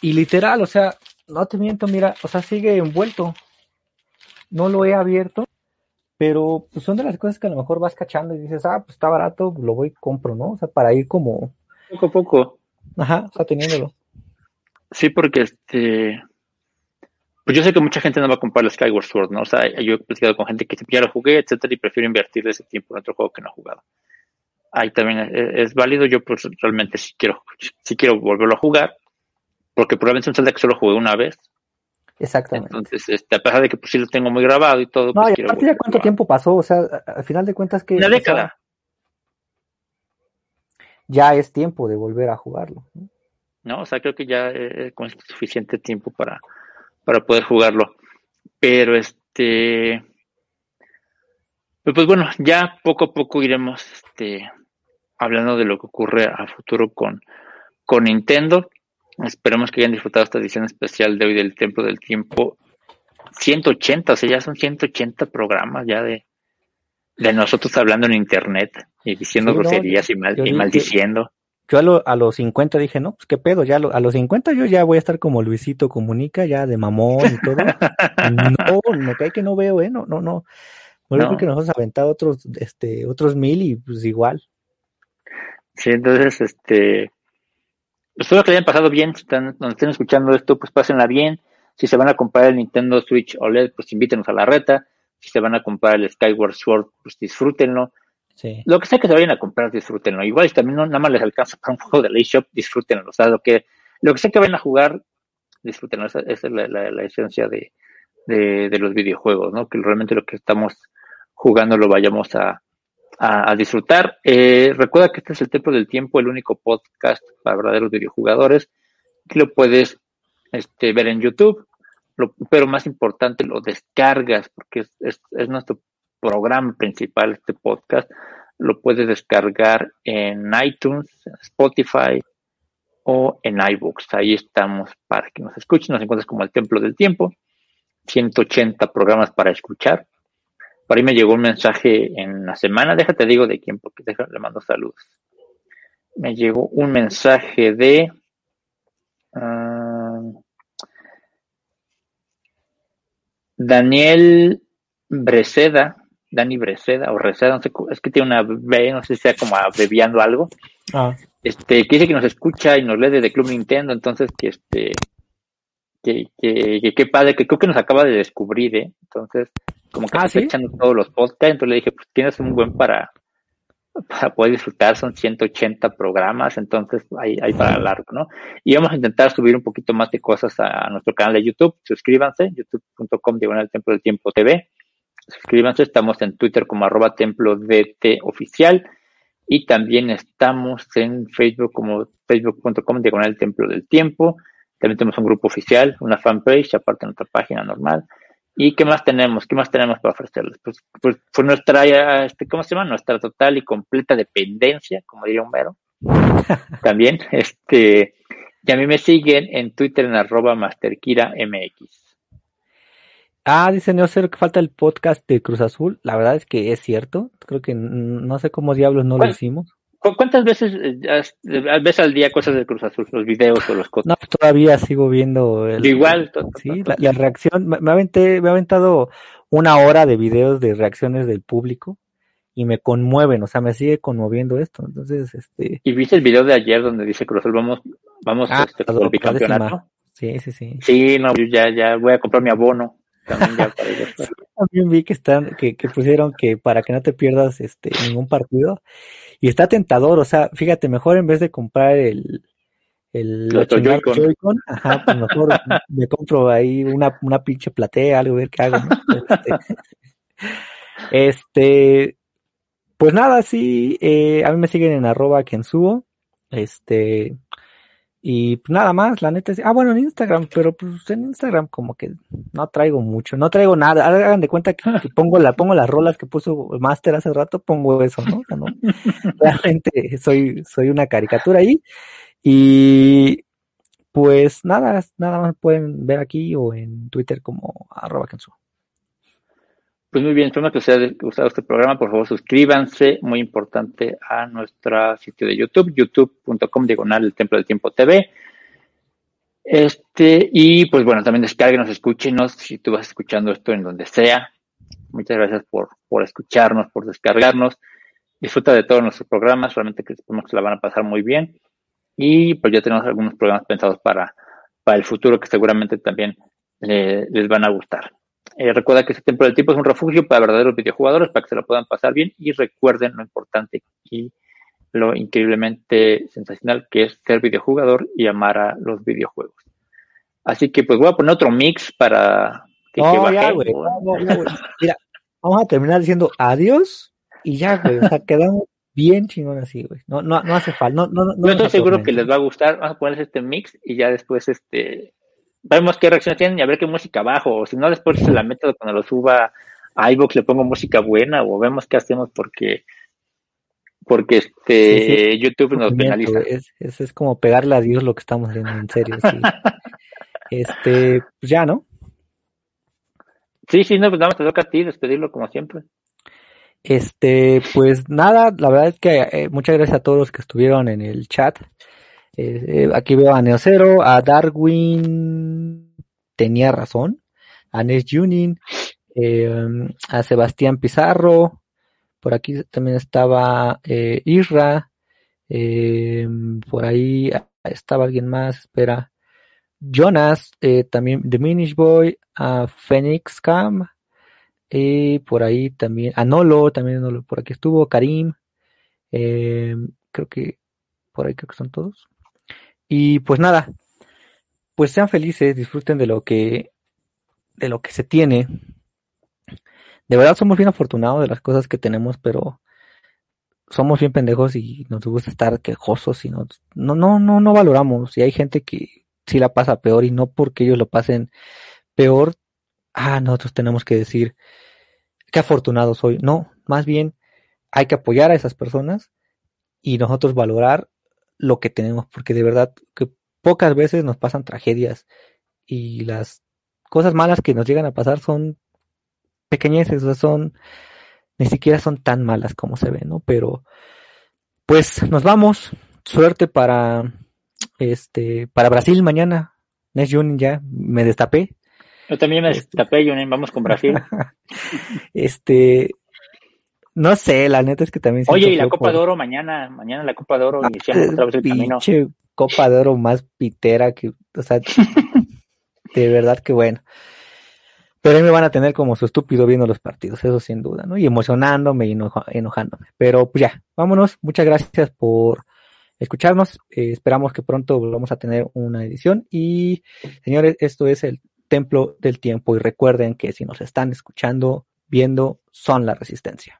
Y literal, o sea, no te miento, mira, o sea, sigue envuelto. No lo he abierto, pero pues son de las cosas que a lo mejor vas cachando y dices, ah, pues está barato, lo voy y compro, ¿no? O sea, para ir como...
Poco a poco.
Ajá, o sea, teniéndolo.
Sí, porque este, pues yo sé que mucha gente no va a comprar el Skyward Sword, ¿no? O sea, yo he platicado con gente que ya lo jugué, etcétera, y prefiero invertir ese tiempo en otro juego que no ha jugado. Ahí también es, válido. Yo, pues, realmente sí quiero, sí quiero volverlo a jugar, porque probablemente un Zelda que solo jugué una vez.
Exactamente.
Entonces, este, a pesar de que pues sí lo tengo muy grabado y todo.
No,
pues,
y aparte ya cuánto tiempo pasó, o sea, al final de cuentas que...
Una década.
ya es tiempo de volver a jugarlo.
¿no? O sea, creo que ya es suficiente tiempo para, para poder jugarlo. Pero este... Pues, pues bueno, ya poco a poco iremos este, hablando de lo que ocurre a futuro con, con Nintendo. Esperemos que hayan disfrutado esta edición especial de hoy del Templo del Tiempo. 180, o sea, ya son 180 programas ya de, de nosotros hablando en internet y diciendo groserías y, mal, y maldiciendo.
Yo a, los 50 dije, no, pues qué pedo, ya a los 50 yo ya voy a estar como Luisito Comunica, ya de mamón y todo. no, me cae que no veo, ¿eh? No, no, no. Bueno, que nos hemos aventado otros, este, otros mil y pues igual.
Sí, entonces, este, espero que le hayan pasado bien, si están, nos estén escuchando esto, pues pásenla bien. Si se van a comprar el Nintendo Switch OLED, pues invítenos a la reta. Si se van a comprar el Skyward Sword, pues disfrútenlo. Sí. Lo que sea que se vayan a comprar, disfrútenlo. Igual si también no, nada más les alcanza para un juego de la eShop, disfrútenlo. O sea, lo que, lo que sea que vayan a jugar, disfrútenlo. Esa, es la, esencia de, de, los videojuegos, ¿no? Que realmente lo que estamos jugando lo vayamos a, a, disfrutar. Eh, recuerda que este es el Templo del Tiempo, el único podcast para verdaderos videojugadores, que lo puedes este, ver en YouTube, pero más importante, lo descargas, porque es, es, nuestro programa principal, este podcast. Lo puedes descargar en iTunes, Spotify o en iBooks. Ahí estamos para que nos escuchen. Nos encuentras como el Templo del Tiempo. 180 programas para escuchar. Por ahí me llegó un mensaje en la semana, déjate digo de quién, porque le mando saludos. Me llegó un mensaje de ah, Daniel Breceda, Dani Breceda o Receda, no sé, es que tiene una B, no sé si sea como abreviando algo. Ah. Este, que dice que nos escucha y nos lee desde Club Nintendo, entonces que este, que, que, que, padre, que creo que nos acaba de descubrir, ¿eh? Entonces, como que ah, está echando todos los podcasts, entonces le dije, pues tienes un buen para, para poder disfrutar, son 180 programas, entonces hay, hay para largo, ¿no? Y vamos a intentar subir un poquito más de cosas a, nuestro canal de YouTube, suscríbanse, youtube.com diagonal templo del tiempo TV, suscríbanse, estamos en Twitter como arroba templo DT oficial, y también estamos en Facebook como facebook.com diagonal templo del tiempo, también tenemos un grupo oficial, una fanpage, aparte de nuestra página normal, ¿Y qué más tenemos? ¿Qué más tenemos para ofrecerles? Pues, pues fue nuestra, este, ¿cómo se llama? Nuestra total y completa dependencia, como diría un mero. También, este, y a mí me siguen en Twitter en arroba masterkira.mx.
Ah, dice Neocer que falta el podcast de Cruz Azul. La verdad es que es cierto. Creo que no sé cómo diablos no lo hicimos.
¿Cuántas veces eh, ves al día cosas de Cruz Azul, los videos o los
cosas? No, todavía sigo viendo.
El, Igual.
sí, la, reacción. Me, aventé, me ha aventado una hora de videos de reacciones del público y me conmueven, o sea, me sigue conmoviendo esto. Entonces, este.
¿Y viste el video de ayer donde dice Cruz Azul vamos, vamos ah, este, por bicampeonato?
Sí, sí, sí.
Sí, no, yo ya, ya voy a comprar mi abono. También, ya
también vi que están, que, que pusieron que para que no te pierdas este ningún partido. Y está tentador, o sea, fíjate, mejor en vez de comprar el, el Joy-Con, ajá, pues mejor me compro ahí una, una pinche platea, algo, a ver qué hago. Este, este, pues nada, sí, eh, a mí me siguen en arroba Kensuo, este, y pues nada más, la neta es, ah, bueno, en Instagram, pero pues en Instagram como que no traigo mucho, no traigo nada. Hagan de cuenta que, pongo la, pongo las rolas que puso Master hace rato, pongo eso, ¿no? ¿no? Realmente soy, soy una caricatura ahí. Y pues nada, nada más pueden ver aquí o en Twitter como arroba Kensuo.
Pues muy bien, espero que os haya gustado este programa. Por favor, suscríbanse, muy importante, a nuestro sitio de YouTube, youtube.com diagonal el Templo del Tiempo TV. Este, y pues bueno, también descarguenos, escúchenos, si tú vas escuchando esto en donde sea. Muchas gracias por, por escucharnos, por descargarnos. Disfruta de todos nuestros programas, realmente que esperamos que la van a pasar muy bien. Y pues ya tenemos algunos programas pensados para, para el futuro que seguramente también les van a gustar. Eh, recuerda que este Templo del Tiempo es un refugio para verdaderos videojugadores, para que se lo puedan pasar bien y recuerden lo importante y lo increíblemente sensacional que es ser videojugador y amar a los videojuegos. Así que pues voy a poner otro mix para que,
no, ya, güey. Mira, vamos a terminar diciendo adiós y ya, güey. O sea, quedamos bien chingón así, güey. No, no, no hace falta. No, no, no
Yo estoy seguro que les va a gustar. Vamos a poner este mix y ya después este vemos qué reacciones tienen y a ver qué música bajo. O si no, después se la meto cuando lo suba a iVoox le pongo música buena o vemos qué hacemos porque porque este YouTube nos penaliza.
Es, es, como pegarle a Dios lo que estamos haciendo, en serio. este, pues ya, ¿no?
Sí, sí, no, pues nada más te toca a ti despedirlo como siempre.
Este, pues nada, la verdad es que eh, muchas gracias a todos los que estuvieron en el chat. Eh, eh, aquí veo a Neocero, a Darwin, tenía razón, a Nes Junin, a Sebastián Pizarro, por aquí también estaba eh, Isra, por ahí estaba alguien más, espera, Jonas, también The Minish Boy, a Phoenix Cam, y por ahí también, Anolo, también por aquí estuvo, Karim, eh, creo que por ahí creo que son todos. Y pues nada, pues sean felices, disfruten de lo que, de lo que se tiene. De verdad somos bien afortunados de las cosas que tenemos, pero somos bien pendejos y nos gusta estar quejosos y no, no, no, no, no valoramos. Y hay gente que sí la pasa peor y no porque ellos lo pasen peor, ah, nosotros tenemos que decir, qué afortunado soy. No, más bien hay que apoyar a esas personas y nosotros valorar lo que tenemos, porque de verdad que pocas veces nos pasan tragedias y las cosas malas que nos llegan a pasar son pequeñeces, o sea, son, ni siquiera son tan malas como se ven, ¿no? Pero, pues nos vamos, suerte para, este, para Brasil mañana. Next June ya me destapé,
yo también me este... destapé, vamos con Brasil.
este, no sé, la neta es que también.
Oye, y la Copa de Oro mañana, mañana la Copa de Oro ah, iniciamos otra vez el camino.
Copa de Oro más pitera que, o sea, de verdad que bueno. Pero ahí me van a tener como su estúpido viendo los partidos, eso sin duda, ¿no? Y emocionándome y enojándome. Pero pues ya, vámonos. Muchas gracias por escucharnos. Eh, esperamos que pronto volvamos a tener una edición. Y señores, esto es el templo del tiempo y recuerden que si nos están escuchando, viendo, son la resistencia.